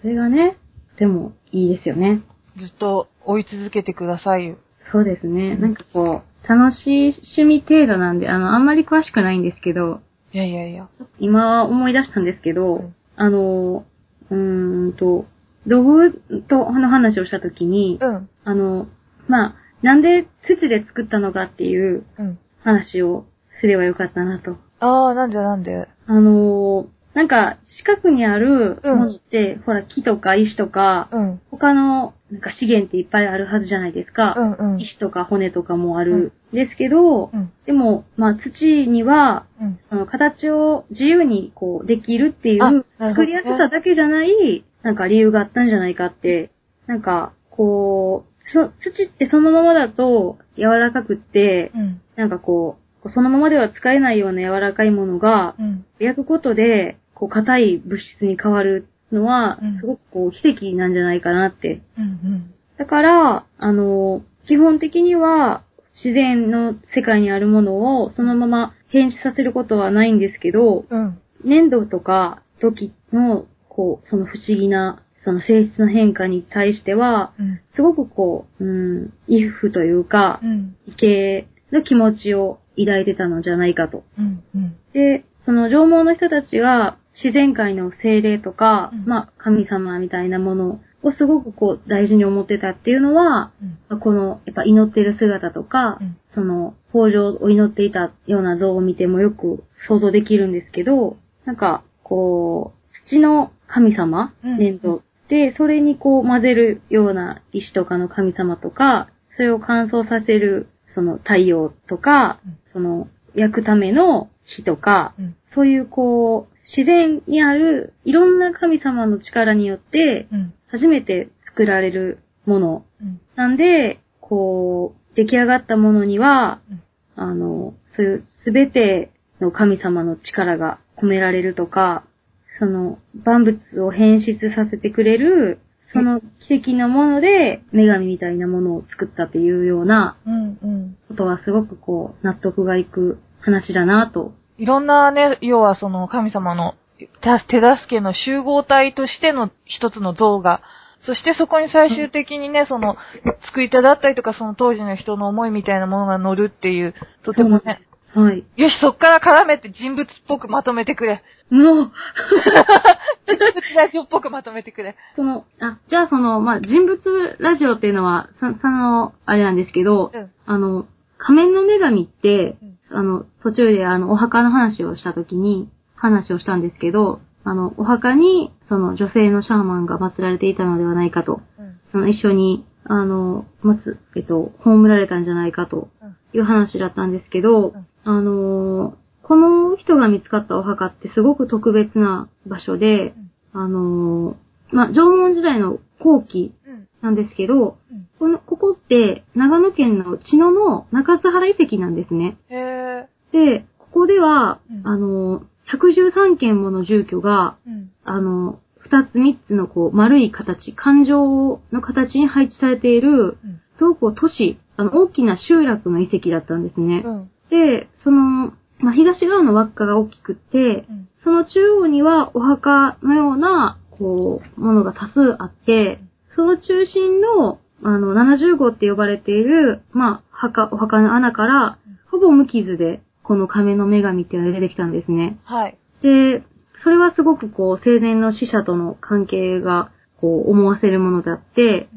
それがね、でもいいですよね。ずっと追い続けてくださいよ。そうですね。なんかこう、楽しい趣味程度なんで、あの、あんまり詳しくないんですけど、いやいやいや。今思い出したんですけど、うんあの、うーんと、土偶との話をしたときに、うん。あの、まあ、なんで土で作ったのかっていううん。話をすればよかったなと。ああ、なんでなんで？あの、なんか、近くにあるものって、ほら、木とか石とか、うん。他のなんか資源っていっぱいあるはずじゃないですか。うんうん。石とか骨とかもあるんですけど、うん。でも、まあ、土には、うん。その形を自由にこうできるっていあう作りやすさだけじゃない、なんか理由があったんじゃないかって、なんか、こう、そ土ってそのままだと柔らかくって、うん。なんかこう、そのままでは使えないような柔らかいものが、うん。焼くことで、こう、硬い物質に変わるのはうん、すごくこう、奇跡なんじゃないかなって。うん。だから、あの、基本的には、自然の世界にあるものをそのまま変質させることはないんですけど、うん。粘土とか土器の、こう、その不思議な、その性質の変化に対しては、うん。すごくこう、うん、イフというかう、ん。畏敬の気持ちを抱いてたのじゃないかと。うん。うん。で、その縄文の人たちが自然界の精霊とか、うんまあ、神様みたいなものをすごくこう大事に思ってたっていうのは、うん。この、やっぱ祈ってる姿とか、うんその、豊穣を祈っていたような像を見てもよく想像できるんですけど、なんか、こう、土の神様、うん粘土で、それにこう混ぜるような石とかの神様とか、それを乾燥させる、その太陽とか、うんその、焼くための火とか、うん。そういうこう、自然にあるいろんな神様の力によって、うん。初めて作られるものうん。なんで、こう、出来上がったものには、うんあの、そういうすべての神様の力が込められるとか、その万物を変質させてくれる、その奇跡のもので女神みたいなものを作ったっていうようなうん。うん。ことはすごくこう納得がいく話だなといろんなね、要はその神様のた手助けの集合体としての一つの像が、そしてそこに最終的にね、その、作り手だったりとか、その当時の人の思いみたいなものが乗るっていう、とてもね、はい。よし、そっから絡めて人物っぽくまとめてくれ。もう、人物ラジオっぽくまとめてくれ。その、あ、じゃあその、まあ、人物ラジオっていうのは、さ、その、あれなんですけど、うん。あの、仮面の女神ってうん、あの、途中であの、お墓の話をしたときに、話をしたんですけど、あの、お墓に、その女性のシャーマンが祀られていたのではないかと、うん。その一緒に、あの、まつ、えっと、葬られたんじゃないかとうん。いう話だったんですけど、うん。あのーこの人が見つかったお墓ってすごく特別な場所で、あのーまあ、縄文時代の後期うん。なんですけど、うんこの、ここって長野県の茅野の中津原遺跡なんですね。へで、ここでは、うんあのー113件もの住居が、ー。うん。あの、二つ三つのこう丸い形、環状の形に配置されている、うん。すごく都市、あの、大きな集落の遺跡だったんですね。うん。で、その、まあ、東側の輪っかが大きくって、うん。その中央にはお墓のような、こう、ものが多数あって、その中心の、あの、70号って呼ばれている、まあ、墓、お墓の穴から、ほぼ無傷で、この亀の女神っていうのが出てきたんですね。はい。で、それはすごくこう、生前の死者との関係が、こう、思わせるものであって、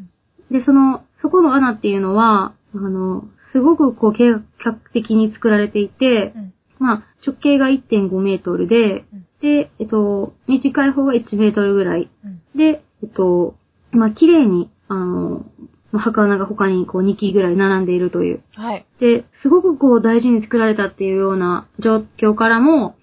で、その、そこの穴っていうのは、あの、すごくこう、計画的に作られていてう、ん。まあ、直径が1.5メートルでうん、で、えっと、短い方が1メートルぐらい。うん。で、えっと、まあ、綺麗に、あの、まあ墓穴が他にこう2基ぐらい並んでいるという。はい。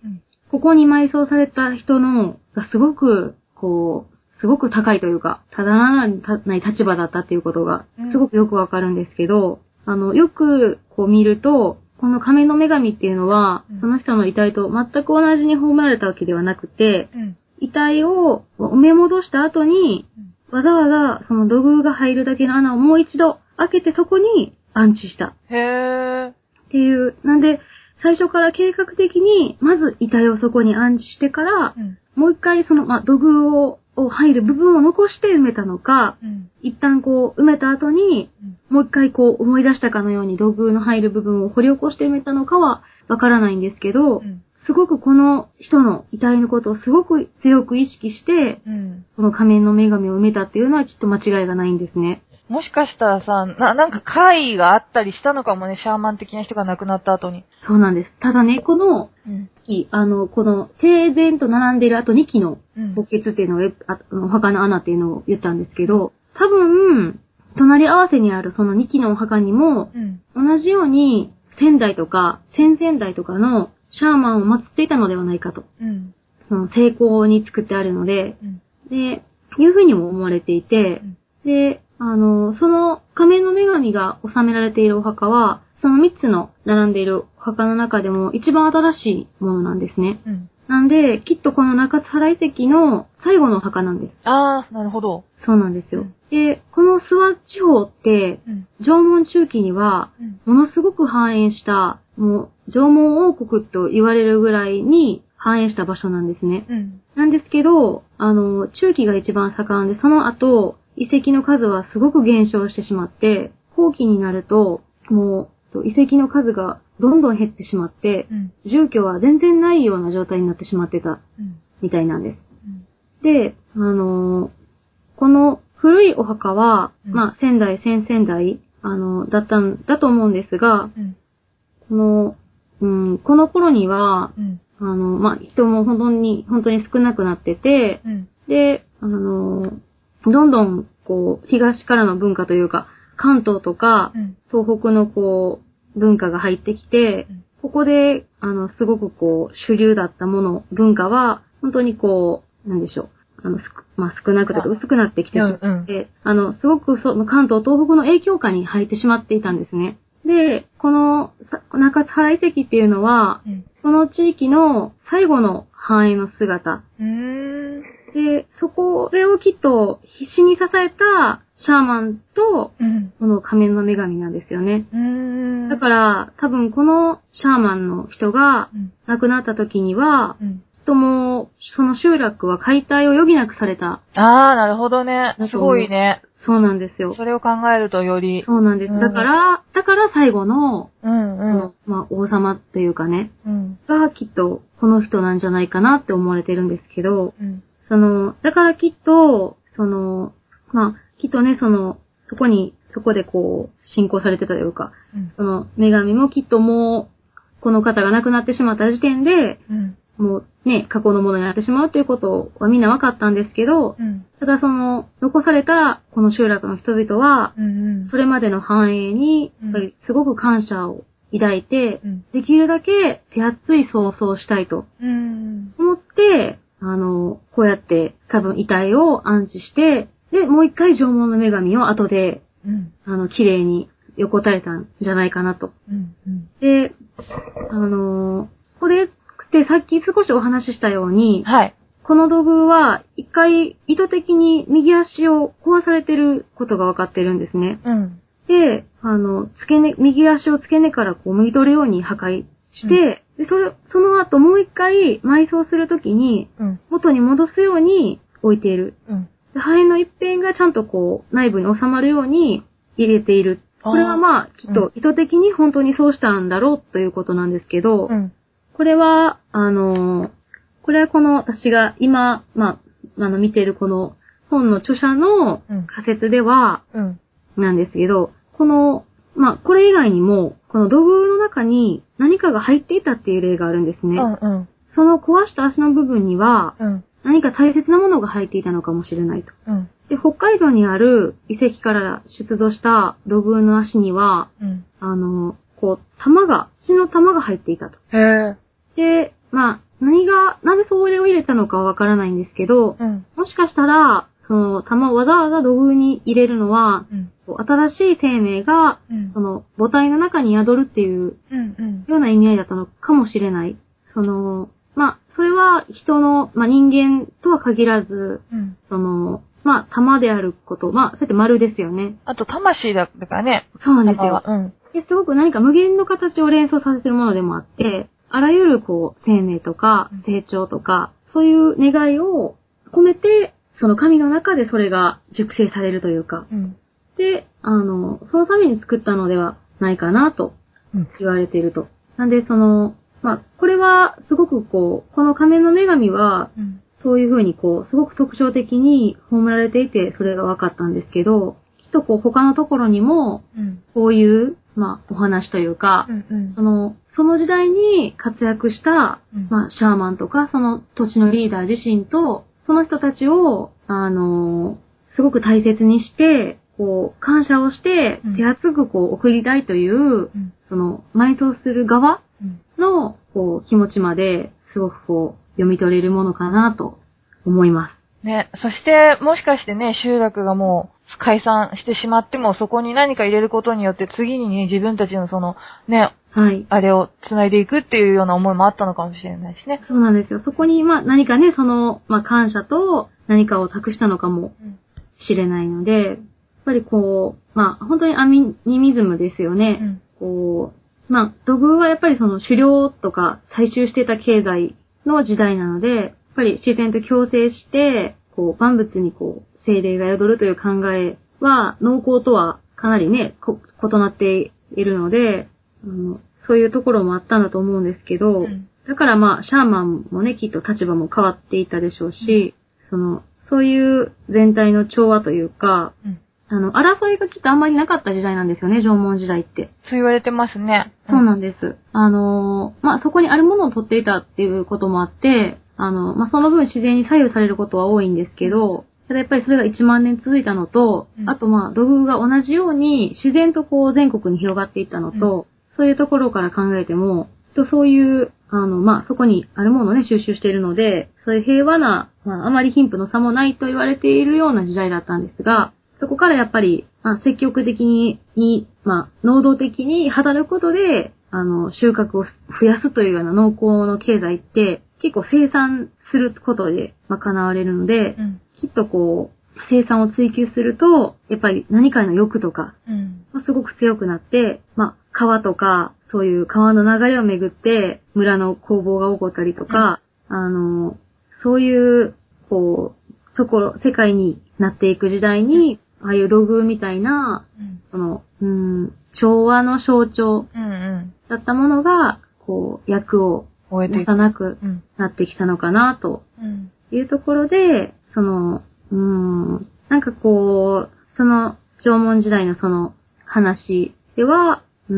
うん。ここに埋葬された人の、がすごく、こう、すごく高いというか、ただならない立場だったっていうことがうん、すごくよくわかるんですけど、あの、よくこう見ると、この仮面の女神っていうのはうん、その人の遺体と全く同じに葬られたわけではなくて、うん。遺体を埋め戻した後に、うんわざわざその土偶が入るだけの穴をもう一度開けてそこに安置したへー。っていう。なんで、最初から計画的に、まず遺体をそこに安置してから、うん。もう一回その、まあ、土偶を、を入る部分を残して埋めたのか、うん。一旦こう埋めた後に、うんもう一回こう思い出したかのように土偶の入る部分を掘り起こして埋めたのかはわからないんですけど、うん。すごくこの人の遺体のことをすごく強く意識して、うん。この仮面の女神を埋めたっていうのはきっと間違いがないんですね。もしかしたらさ、な、なんか会があったりしたのかもね、シャーマン的な人が亡くなった後に。そうなんです。ただね、このうん。木、あの、この整然と並んでいるあと2基のうん。墓穴っていうのを、えああのお墓の穴っていうのを言ったんですけど、多分、隣り合わせにあるその2基のお墓にも、うん。同じように、仙台とか、先々代とかのシャーマンを祀っていたのではないかと。うん。その成功に作ってあるので、うん。で、いうふうにも思われていて、で、あの、その仮面の女神が収められているお墓は、その3つの並んでいるお墓の中でも一番新しいものなんですね。うん。なんで、きっとこの中津原遺跡の最後のお墓なんです。あー、なるほど。そうなんですようん。で、この諏訪地方って、うん。縄文中期には、うん。ものすごく繁栄した、もう、縄文王国と言われるぐらいに繁栄した場所なんですね。うん。なんですけど、あの、中期が一番盛んで、その後、遺跡の数はすごく減少してしまって、後期になると、もう、遺跡の数がどんどん減ってしまって、うん。住居は全然ないような状態になってしまってたうん。みたいなんです。うん。で、あのーこの古いお墓は、うんまあ、仙台、先々代、あの、だったんだと思うんですが、うん。この、うん、この頃には、うん。あの、まあ、人も本当に、本当に少なくなってて、うん。で、あの、どんどん、こう、東からの文化というか、関東とかう、ん。東北のこう、文化が入ってきてうん、ここで、あの、すごくこう、主流だったもの、文化は、本当にこう、なんでしょう。あの、すくまあ、少なくというかあ薄くなってきてしまって、うんうんあの、すごくその関東、東北の影響下に入ってしまっていたんですね。で、この、さ中津原遺跡っていうのは、うん。その地域の最後の繁栄の姿。で、そこ、れをきっと必死に支えたシャーマンと、うん。この仮面の女神なんですよね。うーん。だから、多分このシャーマンの人がうん。亡くなった時には、うん。もう、その集落は解体を余儀なくされた。あー、なるほどねすごいね。そうなんですよ。それを考えるとより。そうなんです。うんだから、だから最後の、うんこの、まあ、王様というかね、うん。がきっとこの人なんじゃないかなって思われてるんですけど、うん。その、だからきっと、その、まあ、きっとね、その、そこに、そこでこう、信仰されてたというか、うん。その、女神もきっともう、この方が亡くなってしまった時点で、うん。もうね、過去のものになってしまうということはみんな分かったんですけど、うん。ただその、残されたこの集落の人々は、うん。それまでの繁栄に、うんやっぱりすごく感謝を抱いて、うん。できるだけ手厚い葬送をしたいとうん。思って、あの、こうやって多分遺体を安置して、で、もう一回縄文の女神を後で、うん。あの、綺麗に横たれたんじゃないかなと。うん。うん。で、あのこれってさっき少しお話ししたように、はい。この土偶は一回意図的に右足を壊されてることが分かってるんですね。うん。で、あの、付け根、右足を付け根からこう剥ぎ取るように破壊して、で、それ、その後もう一回埋葬するときにうん。元に戻すように置いている。うん。での一辺がちゃんとこう内部に収まるように入れている。これはまあ、きっと意図的に本当にそうしたんだろうということなんですけど、うん。これは、あのーこれはこの私が今、まあ、あの見てるこの本の著者のうん仮説では、うん。なんですけど、この、まあ、これ以外にも、この土偶の中に何かが入っていたっていう例があるんですね。うん。うん。その壊した足の部分には、うん。何か大切なものが入っていたのかもしれないと。うん。で、北海道にある遺跡から出土した土偶の足には、うん。あの、こう、玉が、血の玉が入っていたと。へえ。で、まあ、何が、なぜそれを入れたのかはわからないんですけど、うん。もしかしたら、その玉をわざわざ土偶に入れるのは、うん。新しい生命が、うんそ。の母体の中に宿るっていう。ような意味合いだったのかもしれない。その、まあ、それは人の、まあ、人間とは限らず、うん。その、まあ、玉であること、まあ、そうやって丸ですよね。あと、魂だからね。そうなんですよ。うん。ですごく何か無限の形を連想させてるものでもあって、あらゆるこう、生命とかうん成長とか、そういう願いを込めて、その神の中でそれが熟成されるというか、うん。で、あの、そのために作ったのではないかなとうん言われていると。なんで、その、まあ、これはすごくこう、この仮面の女神は、うん。そういうふうにこう、すごく特徴的に葬られていて、それが分かったんですけど、きっとこう、他のところにも、うん。こういう、まあ、お話というか、うん。うんそ。の、その時代に活躍した、うんまあ、シャーマンとか、その土地のリーダー自身と、その人たちを、あのすごく大切にして、こう、感謝をしてうん、手厚くこう、送りたいという、うん。その、埋葬する側うん。の、こう、気持ちまで、すごくこう、読み取れるものかなと思います。ね、そして、もしかしてね、集落がもう解散してしまっても、そこに何か入れることによって、次にね、自分たちのその、ね、はい。あれを繋いでいくっていうような思いもあったのかもしれないしね。そうなんですよ。そこに、まあ、何かね、その、まあ、感謝と何かを託したのかもうん。しれないので、やっぱりこう、まあ、本当にアミニミズムですよね。うん。こう、まあ、土偶はやっぱりその狩猟とか採集していた経済の時代なので、やっぱり自然と共生して、こう、万物にこう、精霊が宿るという考えは、農耕とはかなりね、こ異なっているので、あのそういうところもあったんだと思うんですけど、うんだからまあ、シャーマンもね、きっと立場も変わっていたでしょうし、その、そういう全体の調和というか、うん。あの、争いがきっとあんまりなかった時代なんですよね、縄文時代って。そう言われてますね。そうなんんです。あのーまあ、そこにあるものを取っていたっていうこともあって、あの、まあ、その分自然に左右されることは多いんですけど、ただやっぱりそれが1万年続いたのと、うんあとまあ、土偶が同じように自然とこう全国に広がっていったのと、そういうところから考えても、とそういう、あの、まあ、そこにあるものをね、収集しているので、そういう平和な、まあ、あまり貧富の差もないと言われているような時代だったんですが、そこからやっぱり、まあ、積極的に、にまあ、能動的に働くことで、あの、収穫を増やすというような農耕の経済って、結構生産することで賄われるので、うん。きっとこう、生産を追求すると、やっぱり何かの欲とか、すごく強くなって、まあ、川とか、そういう川の流れをめぐって、村の攻防が起こったりとか、あの、そういう、こう、ところ、世界になっていく時代に、ああいう土偶みたいな、うん。その、うん、調和の象徴うんうん。だったものが、こう、役を持。たなくうん。なってきたのかな、とうん。いうところで、その、うーん、なんかこう、その縄文時代のその話では、うー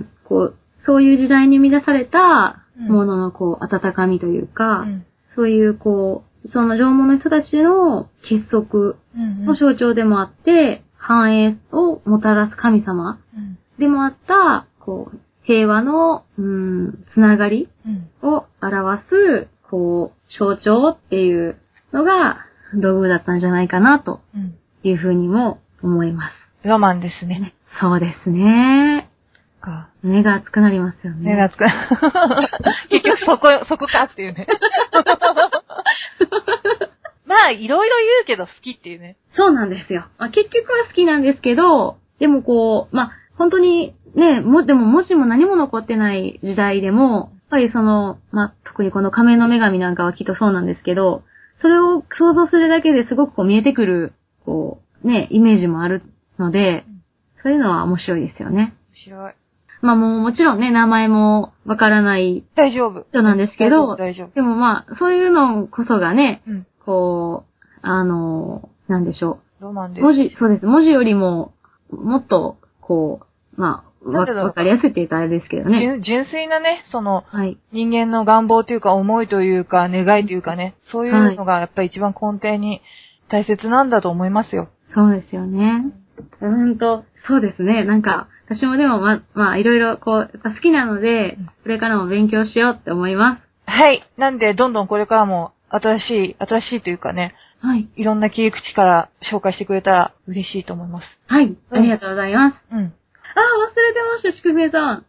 ん、こう、そういう時代に生み出されたもののこう、温かみというか、うん。そういうこう、その縄文の人たちの結束うん。の象徴でもあって、繁栄をもたらす神様うん。でもあった、こう、平和の、うーん、つながりうん。を表す、こう、象徴っていうのが、道具だったんじゃないかな、とうん。いうふうにも思います。ロマンですね。そうですね。か。目が熱くなりますよね。目がつく。結局そこ、そこかっていうね。まあ、いろいろ言うけど好きっていうね。そうなんですよ。まあ、結局は好きなんですけど、でもこう、まあ、本当にね、も、でも文字も何も残ってない時代でも、やっぱりその、まあ、特にこの仮面の女神なんかはきっとそうなんですけど、それを想像するだけですごくこう見えてくる、こう、ね、イメージもあるので、そういうのは面白いですよね。面白い。まあもうもちろんね、名前もわからない大丈夫。人なんですけど、大丈夫。でもまあ、そういうのこそがね、うん。こう、あの、なんでしょロマンう。です。文字、そうです。文字よりも、もっと、こう、まあ、わかりやすいって言ったらあれですけどね。純純粋なね、その、はい。人間の願望というか思いというか願いというかね、そういうのがやっぱり一番根底に大切なんだと思いますよ。そうですよね。うーんと、そうですね。なんか、私もでもま、まあ、いろいろこう、やっぱ好きなのでうん、これからも勉強しようって思いまはい。なんで、どんどんこれからも新しい、新しいというかね、す。はい。いろんな切り口から紹介してくれたら嬉しいと思います。はい。ありがとうございます。うん。あ、忘れてました、ちくべえさん。ん？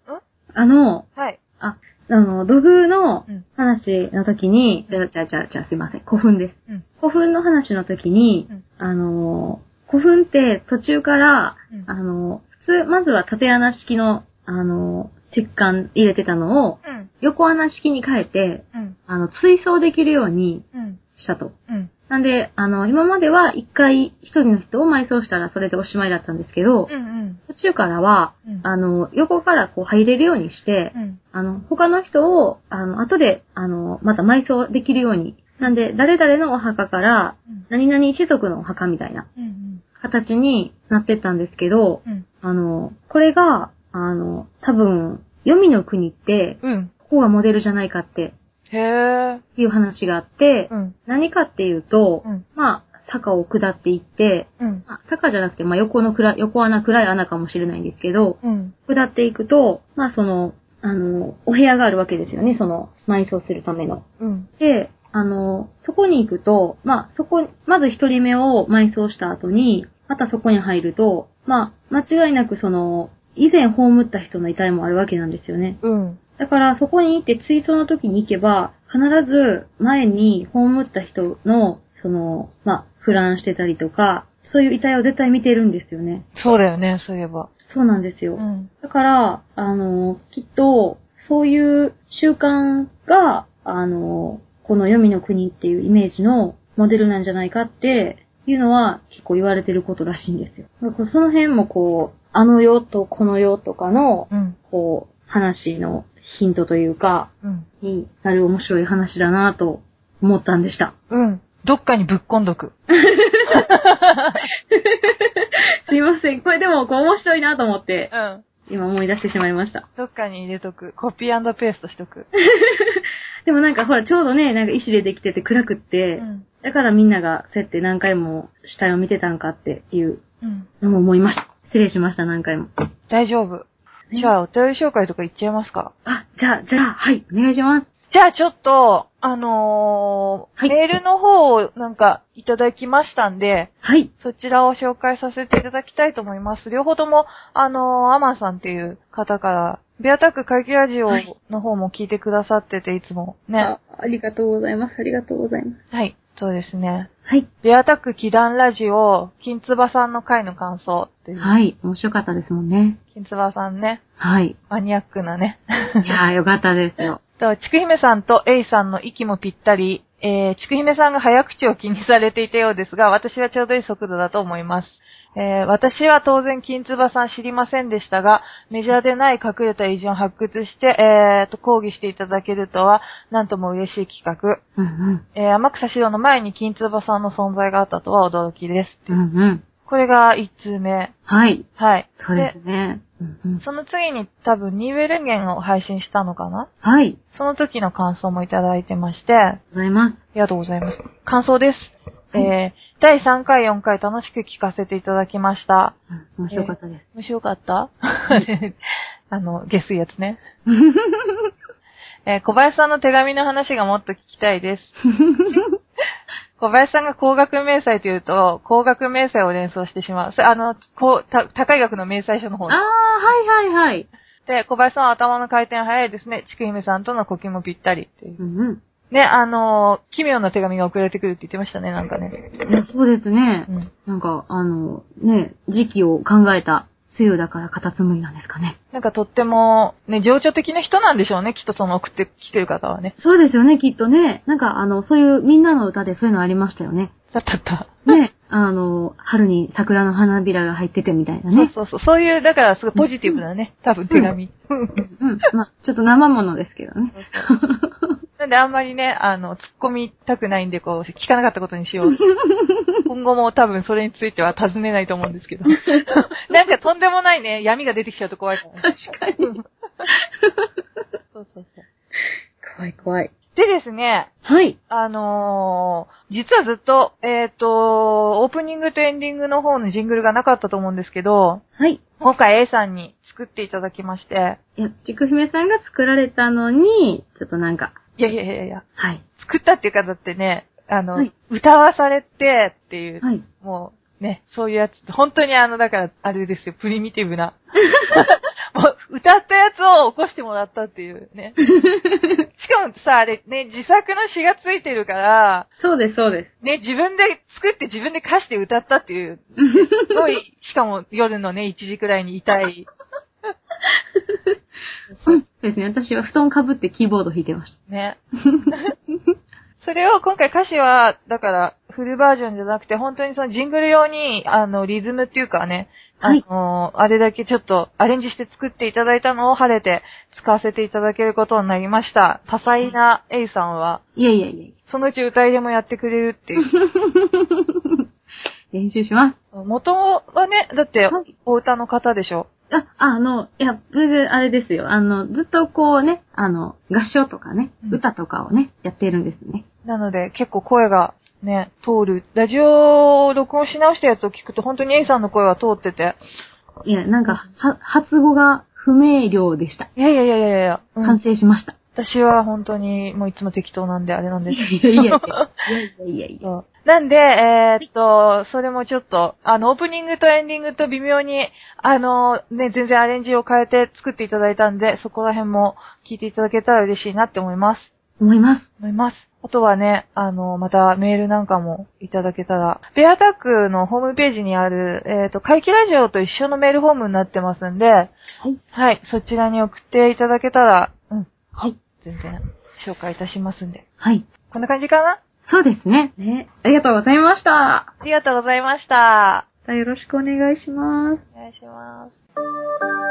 あの、はい。あ、あの、土偶のうん話の時に、じゃあ、じゃあ、じゃあ、じゃあすいません。古墳です。うん。古墳の話の時に、うんあの、古墳って途中から、うんあの、普通、まずは縦穴式の、あの、石棺入れてたのを、うん。横穴式に変えて、うん。あの、追走できるようにうん。したと。うん。なんで、あの、今までは一回一人の人を埋葬したらそれでおしまいだったんですけど、うん。うん。途中からは、うん。あの、横からこう入れるようにして、うん。あの、他の人を、あの、後で、あの、また埋葬できるように。なんで、誰々のお墓から、うん。何々一族のお墓みたいなうん。形になってったんですけど、うん。あの、これが、あの、多分、黄泉の国って、うん。ここがモデルじゃないかってへえ。いう話があって、うん。何かっていうと、うん。まあ、坂を下っていって、うん。あ坂じゃなくて、まあ、横の暗い、横穴、暗い穴かもしれないんですけど、うん。下っていくと、まあ、その、あの、お部屋があるわけですよね、その、埋葬するための。うん。で、あの、そこに行くと、まあ、そこ、まず一人目を埋葬した後に、またそこに入ると、まあ、間違いなくその、以前葬った人の遺体もあるわけなんですよね。うん。だから、そこに行って追悼の時に行けば、必ず前に葬った人の、その、まあ、腐乱してたりとか、そういう遺体を絶対見てるんですよね。そうだよね、そういえば。そうなんですよ。うん。だから、あの、きっと、そういう習慣が、あの、この黄泉の国っていうイメージのモデルなんじゃないかっていうのは結構言われてることらしいんですよ。その辺もこう、あの世とこの世とかの、うん。こう、話のヒントというか、うん。になる面白い話だなと思ったんでした。うん。どっかにぶっこんどく。すいません。これでもこう面白いなと思って、うん。今思い出してしまいました。どっかに入れとく。コピーペーストしとく。でもなんかほら、ちょうどね、なんか石でできてて暗くって、うん。だからみんながそうやって何回も死体を見てたんかっていううん。のも思いました。失礼しました、何回も。大丈夫。じゃあ、お便り紹介とかいっちゃいますか？あ、じゃあ、じゃあ、はい、お願いします。じゃあちょっと、あのーはいメールの方をなんかいただきましたんで、はい。そちらを紹介させていただきたいと思います。両方とも、あのーアマンさんっていう方から、ベアタック会議ラジオの方も聞いてくださってて、いつもね。あありがとうございます。ありがとうございます。はい。そうですね。はい。ベアタック祈願ラジオ、金つばさんの回の感想っていう。はい。面白かったですもんね。金つばさんね、はい。マニアックなね。いやー、よかったですよ。と、ちくひめさんとエイさんの息もぴったり、えー、ちくひめさんが早口を気にされていたようですが、私はちょうどいい速度だと思います。えー、私は当然金つばさん知りませんでしたが、メジャーでない隠れた偉人を発掘して、えー、と、講義していただけるとは、なんとも嬉しい企画。うんうん。えー、天草四郎の前に金つばさんの存在があったとは驚きです。うんうん。これが1通目。はい。はい。そうですね。その次に多分ニーウェルゲンを配信したのかな？はい。その時の感想もいただいてまして、ありがとうございます。ありがとうございます。感想です。えー、第3回、4回楽しく聞かせていただきました。うん面白かったです。面白かった？あの、下水やつね。えー小林さんの手紙の話がもっと聞きたいです。小林さんが高額明細というと、高額明細を連想してしまう。あの、こう、た高い額の明細書の方あー、はいはいはい。で、小林さんは頭の回転早いですね。ちくひめさんとの呼吸もぴったりっていうう。んうん。ね、あのー奇妙な手紙が送られてくるって言ってましたね、なんかね。いやそうですねう。ん。なんか、あの、ね、時期を考えた梅雨だからカタツムリなんですかね。なんかとっても、ね、情緒的な人なんでしょうね、きっとその送ってきてる方はね。そうですよね、きっとね。なんか、あの、そういうみんなの歌でそういうのありましたよね。だったった。ね、あの、春に桜の花びらが入っててみたいなそうね。そうそう。そういう、だからすごいポジティブなね、多分手紙。うん。まあ、ちょっと生ものですけどね。なんであんまりね、あの、突っ込みたくないんで、こう、聞かなかったことにしよう。今後も多分それについては尋ねないと思うんですけど。なんかとんでもないね、闇が出てきちゃうと怖いから、ね。確かに。そうそうそう。怖い怖い。でですね、はい。あのー、実はずっと、えっ、と、オープニングとエンディングの方のジングルがなかったと思うんですけど、はい。今回 A さんに作っていただきまして、いや、ちくひめさんが作られたのに、ちょっとなんか、いやいやいやいや、はい。作ったっていうかだってね、あの、はい歌わされてっていう、はい。もうね、そういうやつ、本当にあの、だから、あれですよ、プリミティブな。もう、歌ったやつを起こしてもらったっていうね。しかもさ、あれね、自作の詩がついてるから、そうです、そうです。ね、自分で作って自分で歌詞で歌ったっていう、すごい、しかも夜のね、1時くらいに痛い。そうですね。私は布団かぶってキーボード弾いてましね。それを今回歌詞は、だから、フルバージョンじゃなくて、本当にそのジングル用に、あの、リズムっていうかね、あはいの、あれだけちょっとアレンジして作っていただいたのを晴れて使わせていただけることになりました。多彩な A さんは、た。いやいやいやいそのうち歌いでもやってくれるっていう。や。練習します。元はね、だってはい、お歌の方でしょ？あ、あの、いや、全然あれですよ。あの、ずっとこうね、あの、合唱とかね、うん歌とかをね、やっているんですね。なので、結構声がね、通る。ラジオを録音し直したやつを聞くと、本当に A さんの声は通ってて、いや、なんか、は、発語が不明瞭でした。いやいやいやいやいや、うん反省しました。私は本当にもういつも適当なんであれなんですいやいやいやいや。いやなんで、えーっと、それもちょっと、あの、オープニングとエンディングと微妙に、あの、ね、全然アレンジを変えて作っていただいたんで、そこら辺も聞いていただけたら嬉しいなって思います。思います。思います。あとはね、あの、またメールなんかもいただけたら、ベアタックのホームページにある、えっ、と、会期ラジオと一緒のメールフォームになってますんで、はい。はい、そちらに送っていただけたら、うん、はい。全然紹介いたしますんで。はい。こんな感じかな？そうですね。ね。ありがとうございました。ありがとうございました。よろしくお願いします。お願いします。